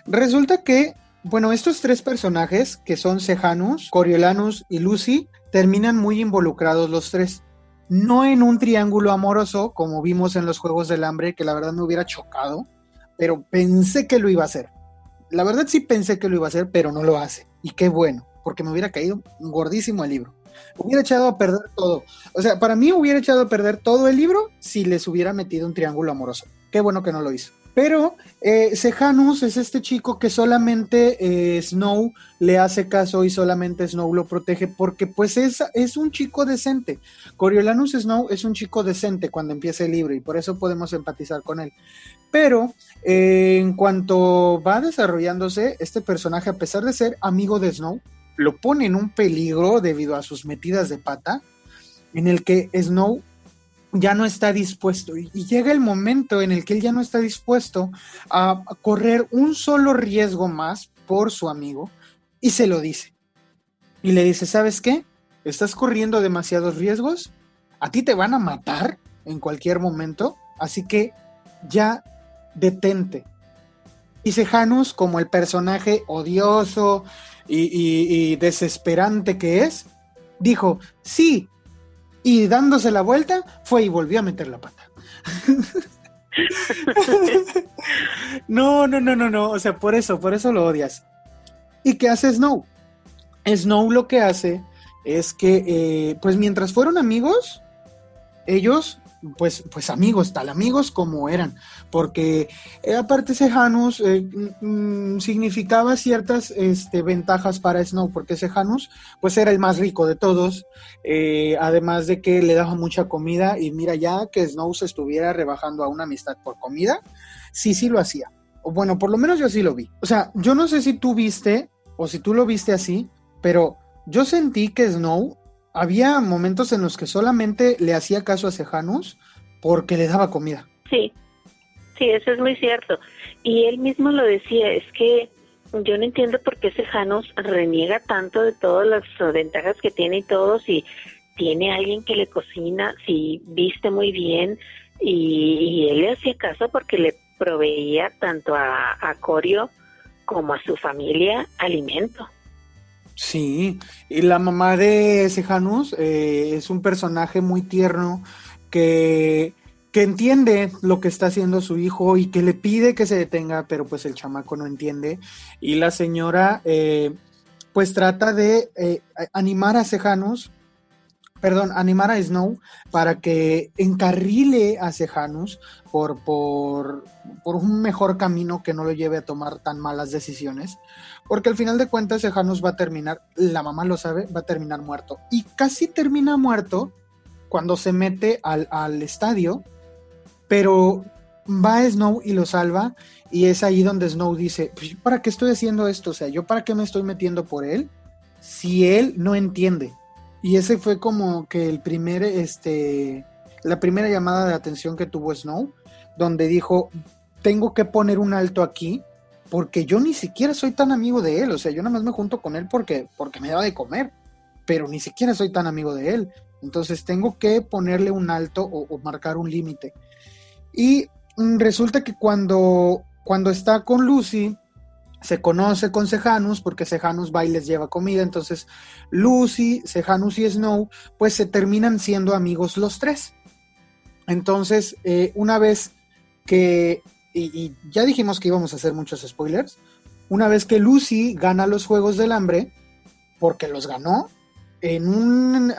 Resulta que, bueno, estos tres personajes, que son Sejanus, Coriolanus y Lucy, terminan muy involucrados los tres. No en un triángulo amoroso, como vimos en los Juegos del Hambre, que la verdad me hubiera chocado, pero pensé que lo iba a hacer la verdad sí pensé que lo iba a hacer, pero no lo hace. Y qué bueno, porque me hubiera caído gordísimo el libro. Hubiera echado a perder todo. O sea, para mí hubiera echado a perder todo el libro si les hubiera metido un triángulo amoroso. Qué bueno que no lo hizo. Pero eh, Sejanus es este chico que solamente eh, Snow le hace caso y solamente Snow lo protege porque pues es, es un chico decente. Coriolanus Snow es un chico decente cuando empieza el libro y por eso podemos empatizar con él. Pero eh, en cuanto va desarrollándose, este personaje, a pesar de ser amigo de Snow, lo pone en un peligro debido a sus metidas de pata, en el que Snow ya no está dispuesto. Y, llega el momento en el que él ya no está dispuesto a, correr un solo riesgo más por su amigo y se lo dice. Y le dice, ¿sabes qué? Estás corriendo demasiados riesgos, a ti te van a matar en cualquier momento, así que ya detente. Y Sejanus, como el personaje odioso y, desesperante que es, dijo, sí, y dándose la vuelta, fue y volvió a meter la pata. no, no, no, no, no, o sea, por eso, por eso lo odias. ¿Y qué hace Snow? Snow lo que hace es que, eh, pues mientras fueron amigos, ellos pues, pues amigos, tal amigos como eran, porque eh, aparte Sejanus eh, mm, significaba ciertas este, ventajas para Snow, porque Sejanus pues era el más rico de todos, eh, además de que le daba mucha comida y mira ya que Snow se estuviera rebajando a una amistad por comida, sí, sí lo hacía. O bueno, por lo menos yo sí lo vi. O sea, yo no sé si tú viste o si tú lo viste así, pero yo sentí que Snow había momentos en los que solamente le hacía caso a Sejanus porque le daba comida. Sí, sí, eso es muy cierto. Y él mismo lo decía, es que yo no entiendo por qué Sejanus reniega tanto de todas las ventajas que tiene y todo, si tiene alguien que le cocina, si viste muy bien, y, él le hacía caso porque le proveía tanto a, a Corio como a su familia alimento. Sí, y la mamá de Sejanus eh, es un personaje muy tierno que, que entiende lo que está haciendo su hijo y que le pide que se detenga, pero pues el chamaco no entiende. Y la señora eh, pues trata de eh, animar a Sejanus, perdón, animar a Snow para que encarrile a Sejanus por, por, por un mejor camino que no lo lleve a tomar tan malas decisiones porque al final de cuentas Sejanus va a terminar, la mamá lo sabe, va a terminar muerto. Y casi termina muerto cuando se mete al, al estadio, pero va Snow y lo salva y es ahí donde Snow dice, pues, ¿para qué estoy haciendo esto? O sea, ¿yo para qué me estoy metiendo por él? Si él no entiende. Y ese fue como que el primer, este, la primera llamada de atención que tuvo Snow, donde dijo, tengo que poner un alto aquí, porque yo ni siquiera soy tan amigo de él, o sea, yo nada más me junto con él porque, porque me da de comer, pero ni siquiera soy tan amigo de él. Entonces tengo que ponerle un alto o, marcar un límite. Y mm, resulta que cuando, cuando está con Lucy, se conoce con Sejanus porque Sejanus va y les lleva comida, entonces Lucy, Sejanus y Snow pues se terminan siendo amigos los tres. Entonces, eh, una vez que, y, ya dijimos que íbamos a hacer muchos spoilers, una vez que Lucy gana los Juegos del Hambre, porque los ganó, en un,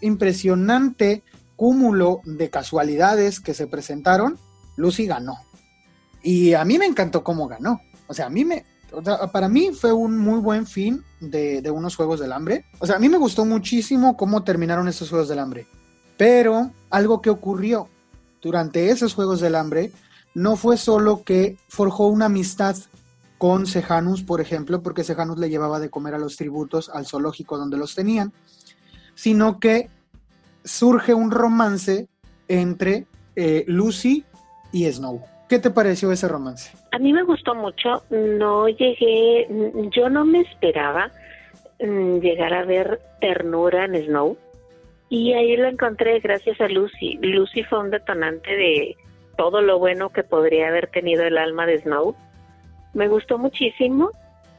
impresionante cúmulo de casualidades que se presentaron, Lucy ganó. Y a mí me encantó cómo ganó. O sea, a mí me, para mí fue un muy buen fin de, de, unos Juegos del Hambre. O sea, a mí me gustó muchísimo cómo terminaron estos Juegos del Hambre. Pero algo que ocurrió durante esos Juegos del Hambre no fue solo que forjó una amistad con Sejanus, por ejemplo, porque Sejanus le llevaba de comer a los tributos al zoológico donde los tenían, sino que surge un romance entre eh, Lucy y Snow. ¿Qué te pareció ese romance? A mí me gustó mucho. No llegué, yo no me esperaba mm, llegar a ver ternura en Snow. Y ahí lo encontré gracias a Lucy. Lucy fue un detonante de todo lo bueno que podría haber tenido el alma de Snow. Me gustó muchísimo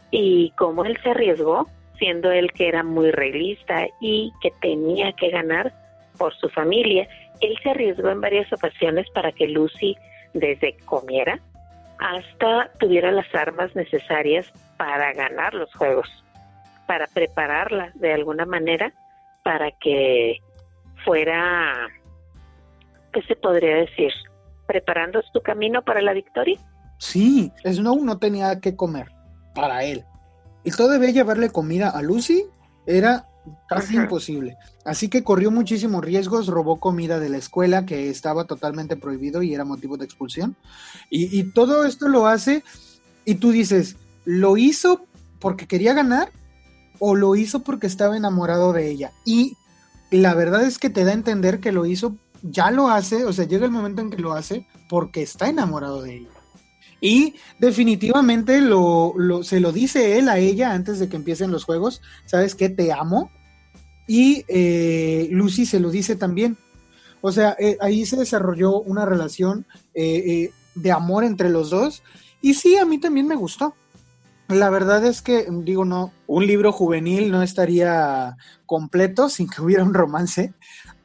y cómo él se arriesgó, siendo él que era muy realista y que tenía que ganar por su familia. Él se arriesgó en varias ocasiones para que Lucy desde comiera hasta tuviera las armas necesarias para ganar los juegos, para prepararla de alguna manera para que fuera, ¿qué se podría decir? Preparando su camino para la victoria. Sí, Snow no tenía que comer para él. Y todavía llevarle comida a Lucy era casi Ajá. imposible. Así que corrió muchísimos riesgos, robó comida de la escuela que estaba totalmente prohibido y era motivo de expulsión. Y, y, todo esto lo hace y tú dices, ¿lo hizo porque quería ganar o lo hizo porque estaba enamorado de ella? Y la verdad es que te da a entender que lo hizo, ya lo hace, o sea, llega el momento en que lo hace porque está enamorado de ella. Y definitivamente lo, lo, se lo dice él a ella antes de que empiecen los juegos, ¿sabes qué? Te amo. Y eh, Lucy se lo dice también. O sea, eh, ahí se desarrolló una relación eh, de amor entre los dos. Y sí, a mí también me gustó. La verdad es que, digo, no, un libro juvenil no estaría completo sin que hubiera un romance,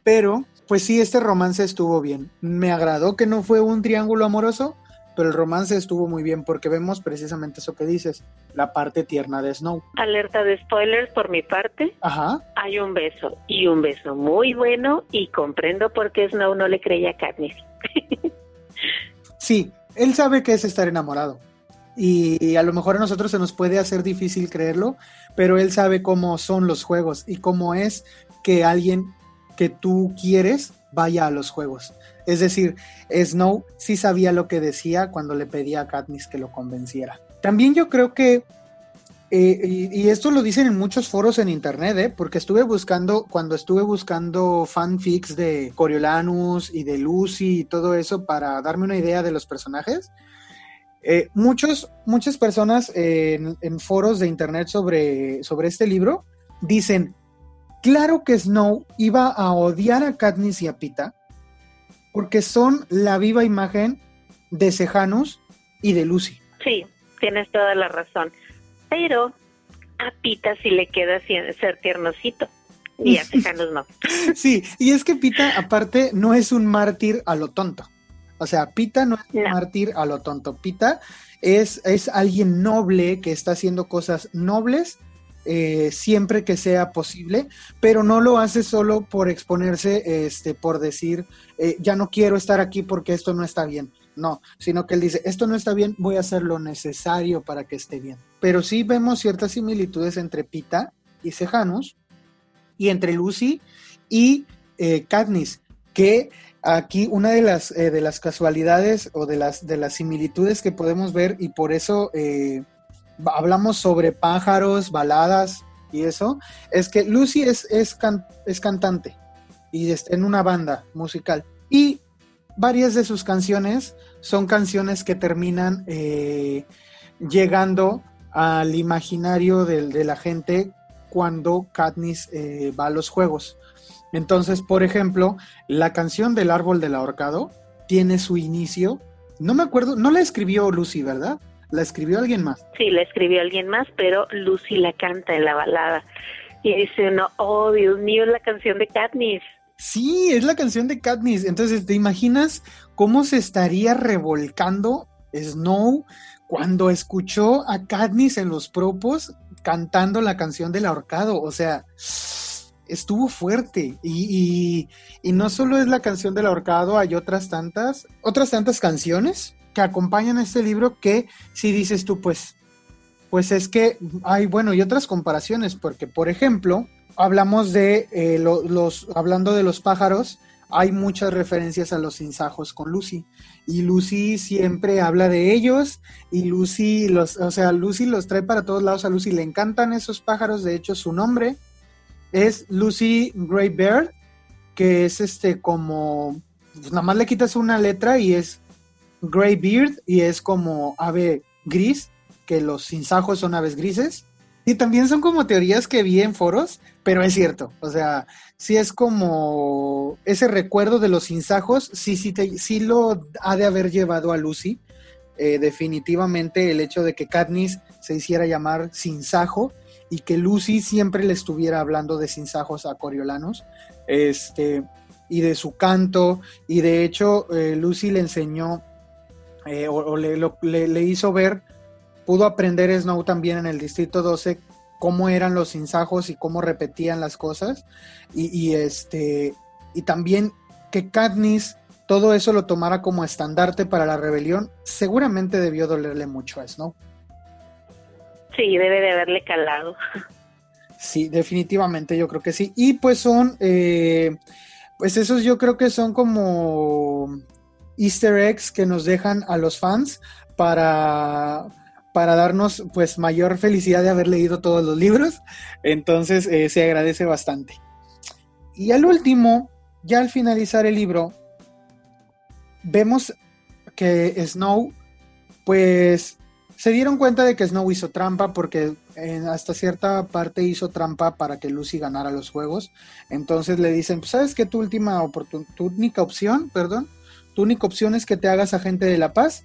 pero pues sí, este romance estuvo bien. Me agradó que no fue un triángulo amoroso, pero el romance estuvo muy bien porque vemos precisamente eso que dices, la parte tierna de Snow. Alerta de spoilers por mi parte. Ajá. Hay un beso y un beso muy bueno y comprendo por qué Snow no le creía a Katniss. sí, él sabe que es estar enamorado. Y a lo mejor a nosotros se nos puede hacer difícil creerlo, pero él sabe cómo son los juegos y cómo es que alguien que tú quieres vaya a los juegos. Es decir, Snow sí sabía lo que decía cuando le pedía a Katniss que lo convenciera. También yo creo que, eh, y, esto lo dicen en muchos foros en internet, ¿eh? porque estuve buscando, cuando estuve buscando fanfics de Coriolanus y de Lucy y todo eso para darme una idea de los personajes, eh, muchos, muchas personas en, en, foros de internet sobre, sobre este libro dicen, claro que Snow iba a odiar a Katniss y a Pita, porque son la viva imagen de Sejanus y de Lucy. Sí, tienes toda la razón. Pero a Pita sí le queda ser tiernosito. Y a Sejanus no. Sí, y es que Pita, aparte, no es un mártir a lo tonto. O sea, Pita no es un mártir a lo tonto. Pita es, es alguien noble que está haciendo cosas nobles eh, siempre que sea posible, pero no lo hace solo por exponerse, este, por decir, eh, ya no quiero estar aquí porque esto no está bien, no, sino que él dice, esto no está bien, voy a hacer lo necesario para que esté bien. Pero sí vemos ciertas similitudes entre Pita y Sejanus, y entre Lucy y eh, Katniss, que aquí una de las, eh, de las casualidades o de las, de las similitudes que podemos ver, y por eso hablamos sobre pájaros, baladas y eso, es que Lucy es, es, es cantante y está en una banda musical. Y varias de sus canciones son canciones que terminan eh, llegando al imaginario de, la gente cuando Katniss eh, va a los juegos. Entonces, por ejemplo, la canción del árbol del ahorcado tiene su inicio. No me acuerdo, no la escribió Lucy, ¿verdad? La escribió alguien más. Sí, la escribió alguien más, pero Lucy la canta en la balada. Y dice uno, oh, Dios mío, es la canción de Katniss. Sí, es la canción de Katniss. Entonces, ¿te imaginas cómo se estaría revolcando Snow cuando escuchó a Katniss en los propos cantando la canción del ahorcado? O sea, estuvo fuerte. Y, y, no solo es la canción del ahorcado, hay otras tantas, otras tantas canciones que acompañan este libro que si dices tú, pues, pues es que hay, bueno, y otras comparaciones, porque por ejemplo, hablamos de eh, los, hablando de los pájaros, hay muchas referencias a los sinsajos con Lucy. Y Lucy siempre habla de ellos y Lucy los, o sea, Lucy los trae para todos lados. A Lucy le encantan esos pájaros. De hecho, su nombre es Lucy Greybeard, que es este como, pues nada más le quitas una letra y es Greybeard y es como ave gris, que los sinsajos son aves grises. Y también son como teorías que vi en foros, pero es cierto. O sea, sí es como ese recuerdo de los sinsajos, sí, sí, sí lo ha de haber llevado a Lucy. Eh, definitivamente el hecho de que Katniss se hiciera llamar sinsajo y que Lucy siempre le estuviera hablando de sinsajos a coriolanos. Este, y de su canto, y de hecho eh, Lucy le enseñó eh, o, le, le, hizo ver pudo aprender Snow también en el Distrito 12 cómo eran los sinsajos y cómo repetían las cosas. Y, este, y también que Katniss todo eso lo tomara como estandarte para la rebelión, seguramente debió dolerle mucho a Snow. Sí, debe de haberle calado. Sí, definitivamente yo creo que sí. Y pues son, eh, pues esos yo creo que son como easter eggs que nos dejan a los fans para para darnos pues mayor felicidad de haber leído todos los libros. Entonces eh, se agradece bastante. Y al último, ya al finalizar el libro, vemos que Snow pues se dieron cuenta de que Snow hizo trampa porque hasta cierta parte hizo trampa para que Lucy ganara los juegos. Entonces le dicen, pues sabes que tu última oportunidad, tu única opción, perdón, tu única opción es que te hagas agente de la paz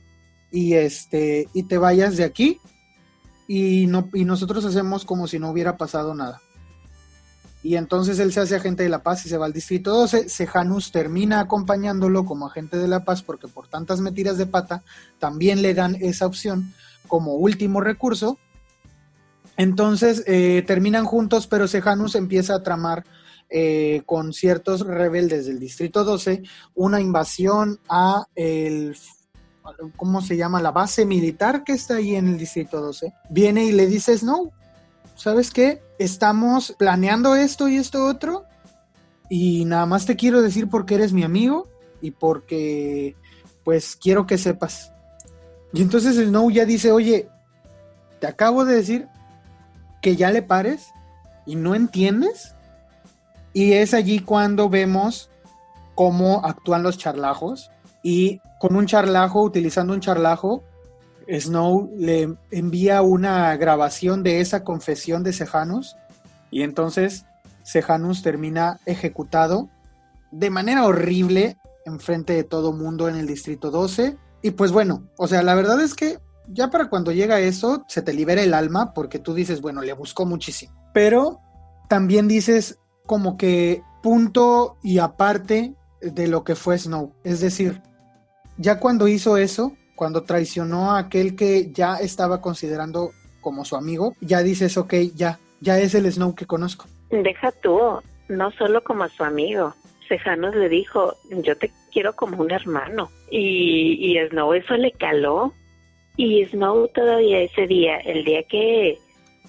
y este y te vayas de aquí y no y nosotros hacemos como si no hubiera pasado nada. Y entonces él se hace agente de la paz y se va al distrito 12. Sejanus termina acompañándolo como agente de la paz porque por tantas metidas de pata también le dan esa opción como último recurso. Entonces eh, terminan juntos, pero Sejanus empieza a tramar eh, con ciertos rebeldes del Distrito 12 una invasión a el ¿cómo se llama? La base militar que está ahí en el Distrito 12, viene y le dices, no, ¿sabes qué? Estamos planeando esto y esto otro y nada más te quiero decir porque eres mi amigo y porque pues quiero que sepas. Y entonces el no ya dice, oye, te acabo de decir que ya le pares y no entiendes. Y es allí cuando vemos cómo actúan los charlajos y con un charlajo, utilizando un charlajo, Snow le envía una grabación de esa confesión de Sejanus y entonces Sejanus termina ejecutado de manera horrible en frente de todo mundo en el distrito 12 y pues bueno, o sea, la verdad es que ya para cuando llega eso se te libera el alma porque tú dices, bueno, le buscó muchísimo, pero también dices como que punto y aparte de lo que fue Snow, es decir, ya cuando hizo eso, cuando traicionó a aquel que ya estaba considerando como su amigo, ya dices, ok, ya, ya es el Snow que conozco. Deja tú, no solo como a su amigo. Sejanos le dijo, yo te, quiero como un hermano. Y, y Snow eso le caló. Y Snow todavía ese día, el día que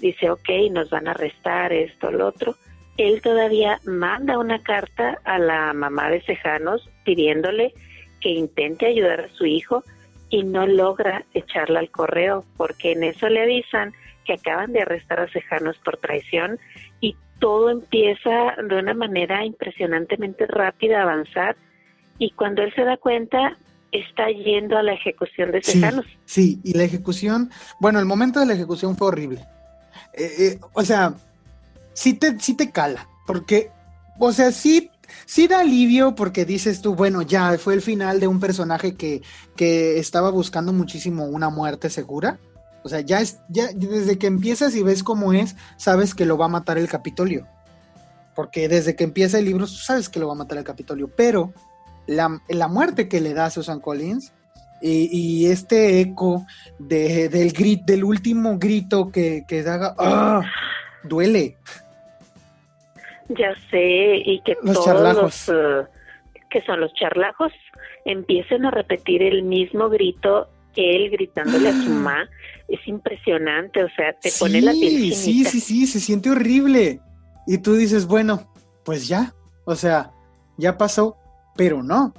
dice, ok, nos van a arrestar esto, lo otro, él todavía manda una carta a la mamá de Cejanos pidiéndole que intente ayudar a su hijo y no logra echarla al correo porque en eso le avisan que acaban de arrestar a Cejanos por traición y todo empieza de una manera impresionantemente rápida a avanzar y cuando él se da cuenta está yendo a la ejecución de Cejanos. Sí, y la ejecución, bueno, el momento de la ejecución fue horrible. Eh, eh, o sea, sí te, sí te cala, porque, o sea, sí sí da alivio porque dices tú, bueno, ya fue el final de un personaje que, que estaba buscando muchísimo una muerte segura. O sea, ya es, ya desde que empiezas y ves cómo es, sabes que lo va a matar el Capitolio. Porque desde que empieza el libro, sabes que lo va a matar el Capitolio. Pero la, la muerte que le da a Susan Collins y, este eco de, del grit, del último grito que, que da, ¡ah! duele. Ya sé, y que todos los eh, que son los charlajos empiecen a repetir el mismo grito él gritándole a su mamá es impresionante, o sea, te pone la piel Sí, sí, sí, se siente horrible. Y tú dices, bueno, pues ya, o sea, ya pasó, pero no,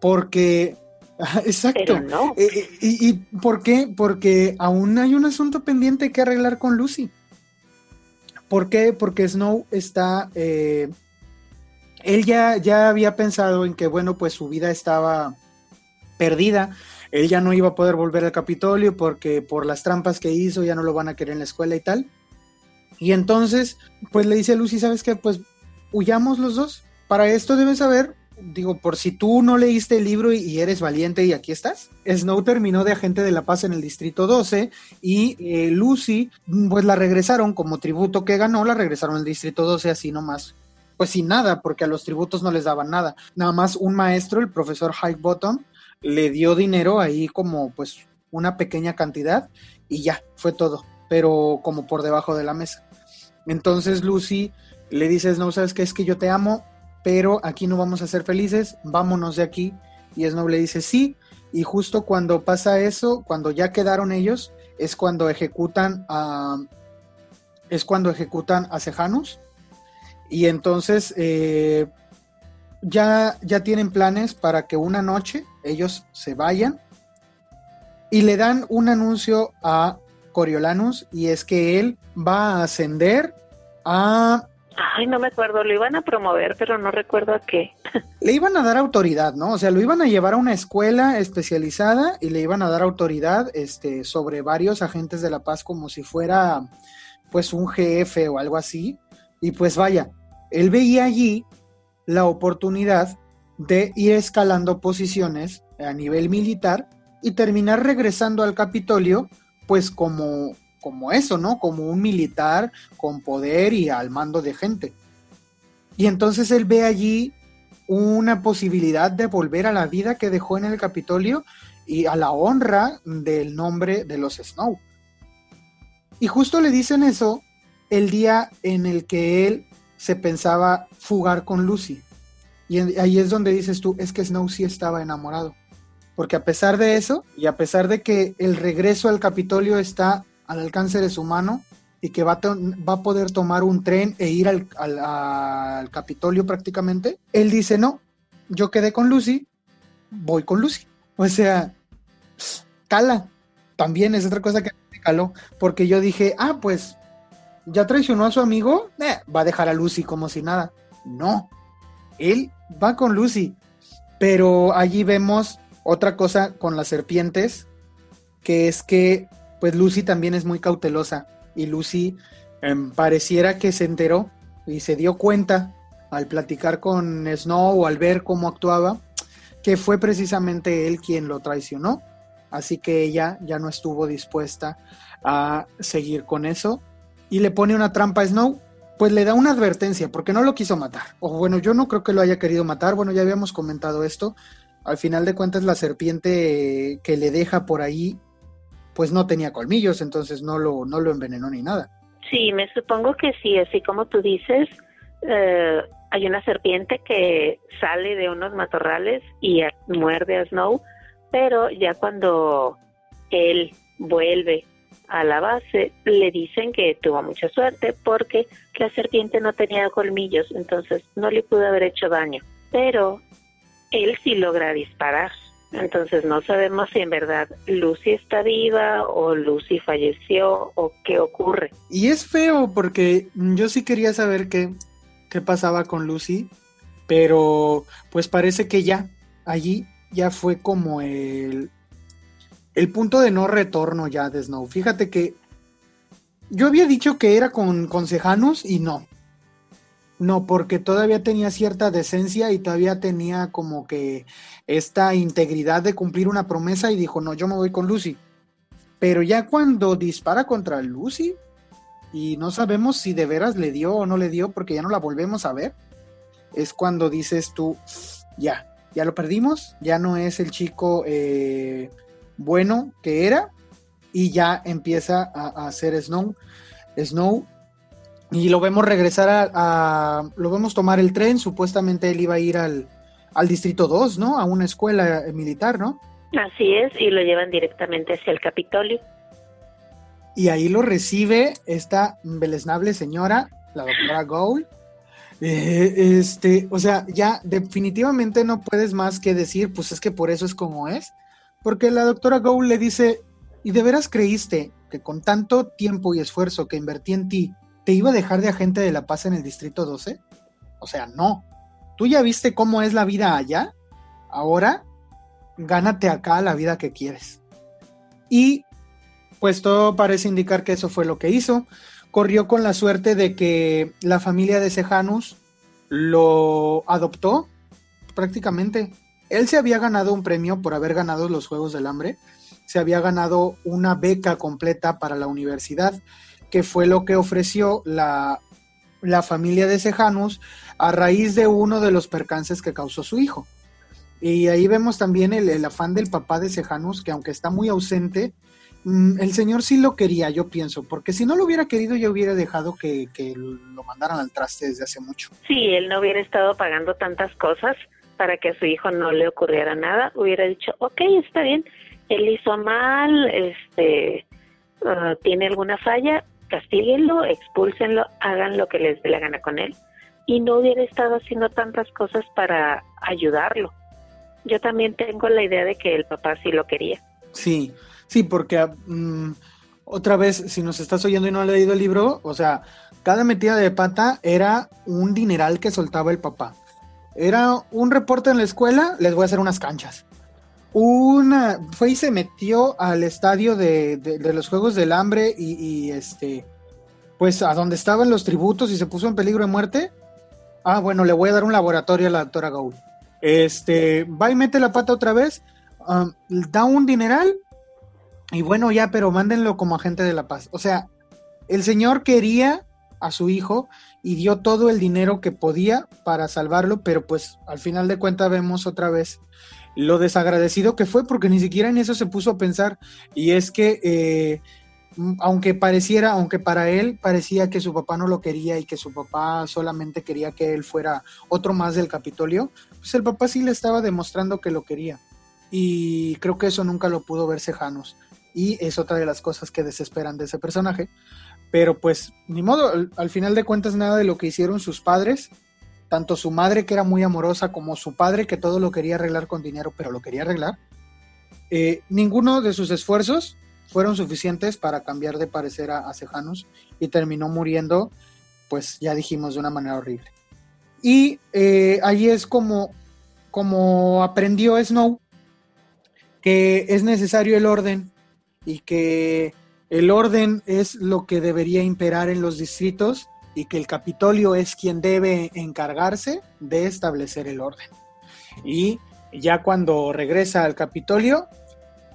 porque Exacto. no. Eh, eh, y, ¿Y por qué? Porque aún hay un asunto pendiente que arreglar con Lucy. ¿Por qué? Porque Snow está, eh, él ya, ya había pensado en que, bueno, pues su vida estaba perdida, él ya no iba a poder volver al Capitolio porque por las trampas que hizo ya no lo van a querer en la escuela y tal. Y entonces, pues le dice a Lucy, ¿sabes qué? Pues huyamos los dos. Para esto debes saber digo, por si tú no leíste el libro y, eres valiente y aquí estás. Snow terminó de agente de la paz en el distrito 12 y eh, Lucy, pues la regresaron como tributo que ganó, la regresaron al distrito 12 así nomás. Pues sin nada, porque a los tributos no les daban nada. Nada más un maestro, el profesor Bottom, le dio dinero ahí como pues una pequeña cantidad y ya, fue todo, pero como por debajo de la mesa. Entonces Lucy le dice, no, sabes qué es que yo te amo, pero aquí no vamos a ser felices, vámonos de aquí. Y Snow le dice sí, y justo cuando pasa eso, cuando ya quedaron ellos, es cuando ejecutan a, es cuando ejecutan a Sejanus. Y entonces eh, ya, ya tienen planes para que una noche ellos se vayan y le dan un anuncio a Coriolanus y es que él va a ascender a Ay, no me acuerdo, lo iban a promover, pero no recuerdo a qué. Le iban a dar autoridad, ¿no? O sea, lo iban a llevar a una escuela especializada y le iban a dar autoridad este, sobre varios agentes de la paz como si fuera pues un jefe o algo así. Y pues vaya, él veía allí la oportunidad de ir escalando posiciones a nivel militar y terminar regresando al Capitolio pues como como eso, ¿no? Como un militar con poder y al mando de gente. Y entonces él ve allí una posibilidad de volver a la vida que dejó en el Capitolio y a la honra del nombre de los Snow. Y justo le dicen eso el día en el que él se pensaba fugar con Lucy. Y ahí es donde dices tú, es que Snow sí estaba enamorado. Porque a pesar de eso, y a pesar de que el regreso al Capitolio está al alcance de su mano y que va a, va a poder tomar un tren e ir al, al, Capitolio prácticamente, él dice, no, yo quedé con Lucy, voy con Lucy. O sea, cala, también es otra cosa que me caló, porque yo dije, ah, pues ya traicionó a su amigo, eh, va a dejar a Lucy como si nada. No, él va con Lucy, pero allí vemos otra cosa con las serpientes, que es que pues Lucy también es muy cautelosa y Lucy em, pareciera que se enteró y se dio cuenta al platicar con Snow o al ver cómo actuaba, que fue precisamente él quien lo traicionó. Así que ella ya no estuvo dispuesta a seguir con eso y le pone una trampa a Snow, pues le da una advertencia porque no lo quiso matar. O bueno, yo no creo que lo haya querido matar, bueno, ya habíamos comentado esto. Al final de cuentas la serpiente que le deja por ahí pues no tenía colmillos, entonces no lo, no lo envenenó ni nada. Sí, me supongo que sí, así como tú dices, eh, hay una serpiente que sale de unos matorrales y muerde a Snow, pero ya cuando él vuelve a la base, le dicen que tuvo mucha suerte porque la serpiente no tenía colmillos, entonces no le pudo haber hecho daño. Pero él sí logra disparar. Entonces no sabemos si en verdad Lucy está viva o Lucy falleció o qué ocurre. Y es feo porque yo sí quería saber qué, qué pasaba con Lucy, pero pues parece que ya, allí ya fue como el, el punto de no retorno ya de Snow. Fíjate que yo había dicho que era con, con y no. No, porque todavía tenía cierta decencia y todavía tenía como que esta integridad de cumplir una promesa y dijo, no, yo me voy con Lucy. Pero ya cuando dispara contra Lucy y no sabemos si de veras le dio o no le dio porque ya no la volvemos a ver, es cuando dices tú, ya, ya lo perdimos, ya no es el chico eh, bueno que era y ya empieza a, hacer Snow. Snow y lo vemos regresar a, lo vemos tomar el tren, supuestamente él iba a ir al, al Distrito 2, ¿no? A una escuela militar, ¿no? Así es, y lo llevan directamente hacia el Capitolio. Y ahí lo recibe esta beleznable señora, la doctora Gould. Eh, este, o sea, ya definitivamente no puedes más que decir, pues es que por eso es como es, porque la doctora Gould le dice, ¿y de veras creíste que con tanto tiempo y esfuerzo que invertí en ti, te iba a dejar de agente de la paz en el Distrito 12? O sea, no. Tú ya viste cómo es la vida allá. Ahora, gánate acá la vida que quieres. Y pues todo parece indicar que eso fue lo que hizo. Corrió con la suerte de que la familia de Sejanus lo adoptó prácticamente. Él se había ganado un premio por haber ganado los Juegos del Hambre. Se había ganado una beca completa para la universidad que fue lo que ofreció la, familia de Sejanus a raíz de uno de los percances que causó su hijo. Y ahí vemos también el, afán del papá de Sejanus, que aunque está muy ausente, mm, el señor sí lo quería, yo pienso, porque si no lo hubiera querido, yo hubiera dejado que, que lo mandaran al traste desde hace mucho. Sí, él no hubiera estado pagando tantas cosas para que a su hijo no le ocurriera nada, hubiera dicho, ok, está bien, él hizo mal, este, ah, tiene alguna falla, castíguenlo, expúlsenlo, hagan lo que les dé la gana con él. Y no hubiera estado haciendo tantas cosas para ayudarlo. Yo también tengo la idea de que el papá sí lo quería. Sí, sí, porque mm, otra vez, si nos estás oyendo y no has leído el libro, o sea, cada metida de pata era un dineral que soltaba el papá. Era un reporte en la escuela, les voy a hacer unas canchas una fue y se metió al estadio de, los Juegos del Hambre y, este pues a donde estaban los tributos y se puso en peligro de muerte. Ah, bueno, le voy a dar un laboratorio a la doctora Gaul. Este, va y mete la pata otra vez, um, da un dineral y bueno, ya, pero mándenlo como agente de la paz. O sea, el señor quería a su hijo y dio todo el dinero que podía para salvarlo, pero pues al final de cuentas vemos otra vez lo desagradecido que fue, porque ni siquiera en eso se puso a pensar. Y es que, eh, aunque pareciera, aunque para él parecía que su papá no lo quería y que su papá solamente quería que él fuera otro más del Capitolio, pues el papá sí le estaba demostrando que lo quería. Y creo que eso nunca lo pudo ver Cejanos. Y es otra de las cosas que desesperan de ese personaje. Pero pues, ni modo, al final de cuentas nada de lo que hicieron sus padres tanto su madre que era muy amorosa como su padre que todo lo quería arreglar con dinero, pero lo quería arreglar, eh, ninguno de sus esfuerzos fueron suficientes para cambiar de parecer a, a Cejanos y terminó muriendo, pues ya dijimos, de una manera horrible. Y eh, ahí es como, como aprendió Snow que es necesario el orden y que el orden es lo que debería imperar en los distritos y que el Capitolio es quien debe encargarse de establecer el orden. Y ya cuando regresa al Capitolio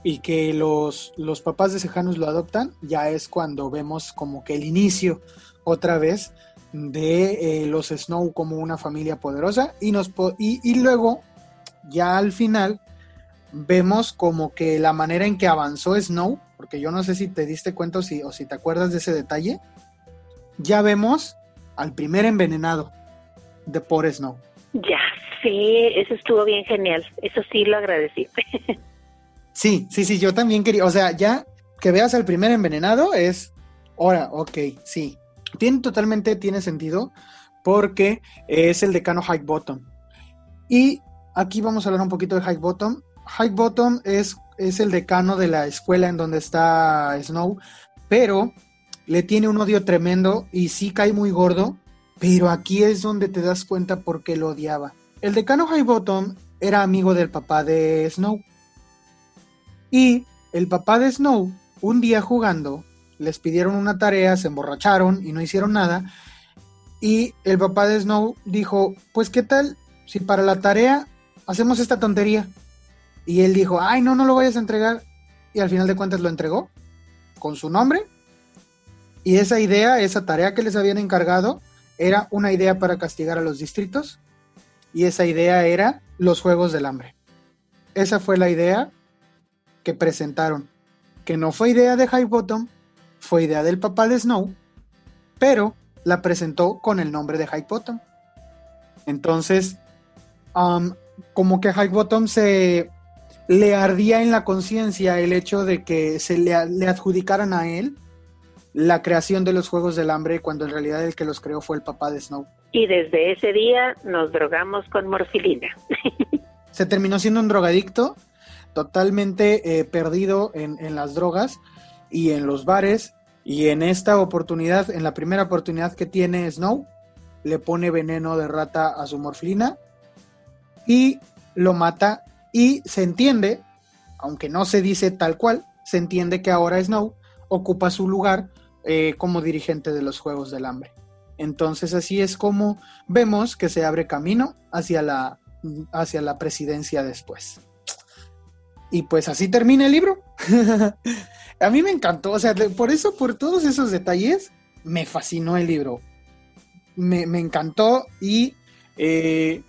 y que los, los papás de Sejanus lo adoptan, ya es cuando vemos como que el inicio otra vez de eh, los Snow como una familia poderosa y, nos y, luego ya al final vemos como que la manera en que avanzó Snow, porque yo no sé si te diste cuenta o si, o si te acuerdas de ese detalle, ya vemos al primer envenenado. de Poor Snow. Ya, sí, eso estuvo bien genial. Eso sí lo agradecí. sí, sí, sí, yo también quería, o sea, ya que veas al primer envenenado es, ahora, ok, sí. Tiene totalmente, tiene sentido porque es el decano High Bottom. Y aquí vamos a hablar un poquito de High Bottom. High Bottom es, es el decano de la escuela en donde está Snow, pero le tiene un odio tremendo y sí cae muy gordo, pero aquí es donde te das cuenta por qué lo odiaba. El decano High Bottom era amigo del papá de Snow. Y el papá de Snow, un día jugando, les pidieron una tarea, se emborracharon y no hicieron nada. Y el papá de Snow dijo, pues qué tal si para la tarea hacemos esta tontería. Y él dijo, ay, no, no lo vayas a entregar. Y al final de cuentas lo entregó con su nombre. Y esa idea, esa tarea que les habían encargado, era una idea para castigar a los distritos. Y esa idea era los Juegos del Hambre. Esa fue la idea que presentaron. Que no fue idea de High Bottom, fue idea del papá de Snow, pero la presentó con el nombre de High Bottom. Entonces, como que a High Bottom se le ardía en la conciencia el hecho de que se le, adjudicaran a él la creación de los Juegos del Hambre cuando en realidad el que los creó fue el papá de Snow. Y desde ese día nos drogamos con morfilina. se terminó siendo un drogadicto, totalmente eh, perdido en, en las drogas y en los bares. Y en esta oportunidad, en la primera oportunidad que tiene Snow, le pone veneno de rata a su morfilina y lo mata y se entiende, aunque no se dice tal cual, se entiende que ahora Snow ocupa su lugar eh, como dirigente de los Juegos del Hambre. Entonces así es como vemos que se abre camino hacia la, hacia la presidencia después. Y pues así termina el libro. a mí me encantó, o sea, por eso, por todos esos detalles, me fascinó el libro. Me, encantó y eh,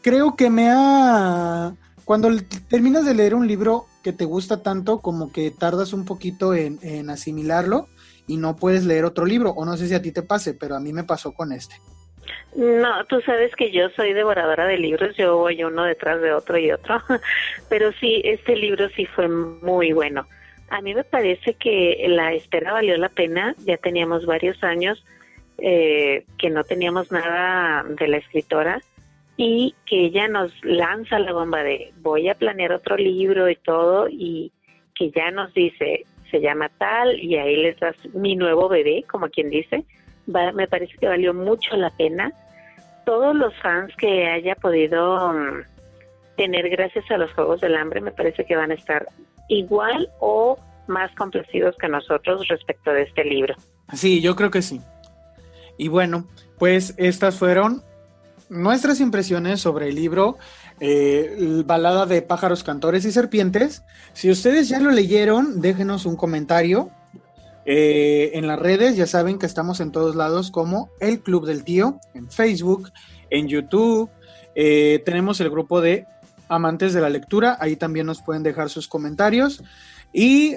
creo que me ha... Cuando terminas de leer un libro que te gusta tanto, como que tardas un poquito en, en asimilarlo y no puedes leer otro libro, o no sé si a ti te pase, pero a mí me pasó con este. No, tú sabes que yo soy devoradora de libros, yo voy uno detrás de otro y otro, pero sí, este libro sí fue muy bueno. A mí me parece que la espera valió la pena, ya teníamos varios años eh, que no teníamos nada de la escritora y que ella nos lanza la bomba de voy a planear otro libro y todo y que ya nos dice se llama tal y ahí les das mi nuevo bebé, como quien dice, me parece que valió mucho la pena. Todos los fans que haya podido mm, tener gracias a los Juegos del Hambre me parece que van a estar igual o más complacidos que nosotros respecto de este libro. Sí, yo creo que sí. Y bueno, pues estas fueron nuestras impresiones sobre el libro eh, Balada de pájaros, cantores y serpientes. Si ustedes ya lo leyeron, déjenos un comentario eh, en las redes. Ya saben que estamos en todos lados como El Club del Tío, en Facebook, en YouTube. Eh, tenemos el grupo de amantes de la lectura, ahí también nos pueden dejar sus comentarios. Y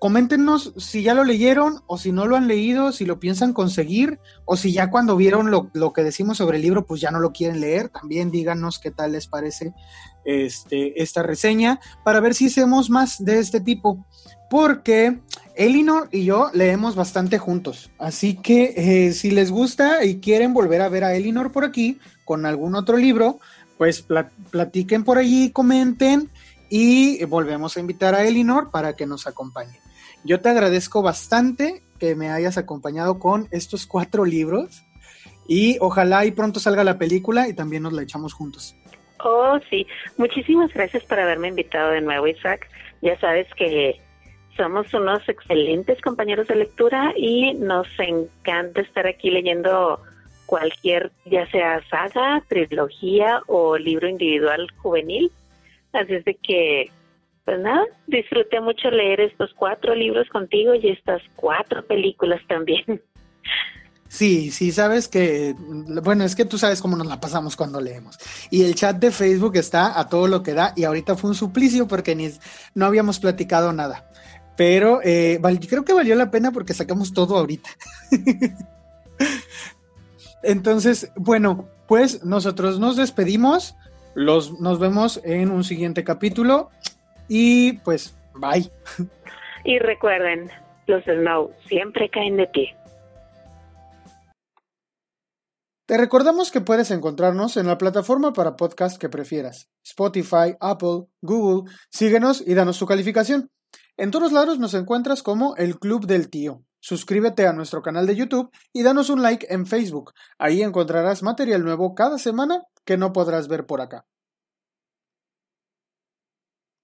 coméntenos si ya lo leyeron o si no lo han leído, si lo piensan conseguir o si ya cuando vieron lo, que decimos sobre el libro pues ya no lo quieren leer. También díganos qué tal les parece este, esta reseña para ver si hacemos más de este tipo. Porque Elinor y yo leemos bastante juntos. Así que eh, si les gusta y quieren volver a ver a Elinor por aquí con algún otro libro, pues platiquen por allí, comenten y volvemos a invitar a Elinor para que nos acompañe. Yo te agradezco bastante que me hayas acompañado con estos cuatro libros y ojalá y pronto salga la película y también nos la echamos juntos. Oh, sí. Muchísimas gracias por haberme invitado de nuevo, Isaac. Ya sabes que somos unos excelentes compañeros de lectura y nos encanta estar aquí leyendo cualquier, ya sea saga, trilogía o libro individual juvenil. Así es de que pues nada, disfruté mucho leer estos cuatro libros contigo y estas cuatro películas también. Sí, sí, sabes que, bueno, es que tú sabes cómo nos la pasamos cuando leemos. Y el chat de Facebook está a todo lo que da y ahorita fue un suplicio porque ni, no habíamos platicado nada. Pero eh, creo que valió la pena porque sacamos todo ahorita. Entonces, bueno, pues nosotros nos despedimos. Los, nos vemos en un siguiente capítulo. Y pues, bye. Y recuerden, los Snow siempre caen de ti. Te recordamos que puedes encontrarnos en la plataforma para podcast que prefieras, Spotify, Apple, Google. Síguenos y danos tu calificación. En todos lados nos encuentras como el Club del Tío. Suscríbete a nuestro canal de YouTube y danos un like en Facebook. Ahí encontrarás material nuevo cada semana que no podrás ver por acá.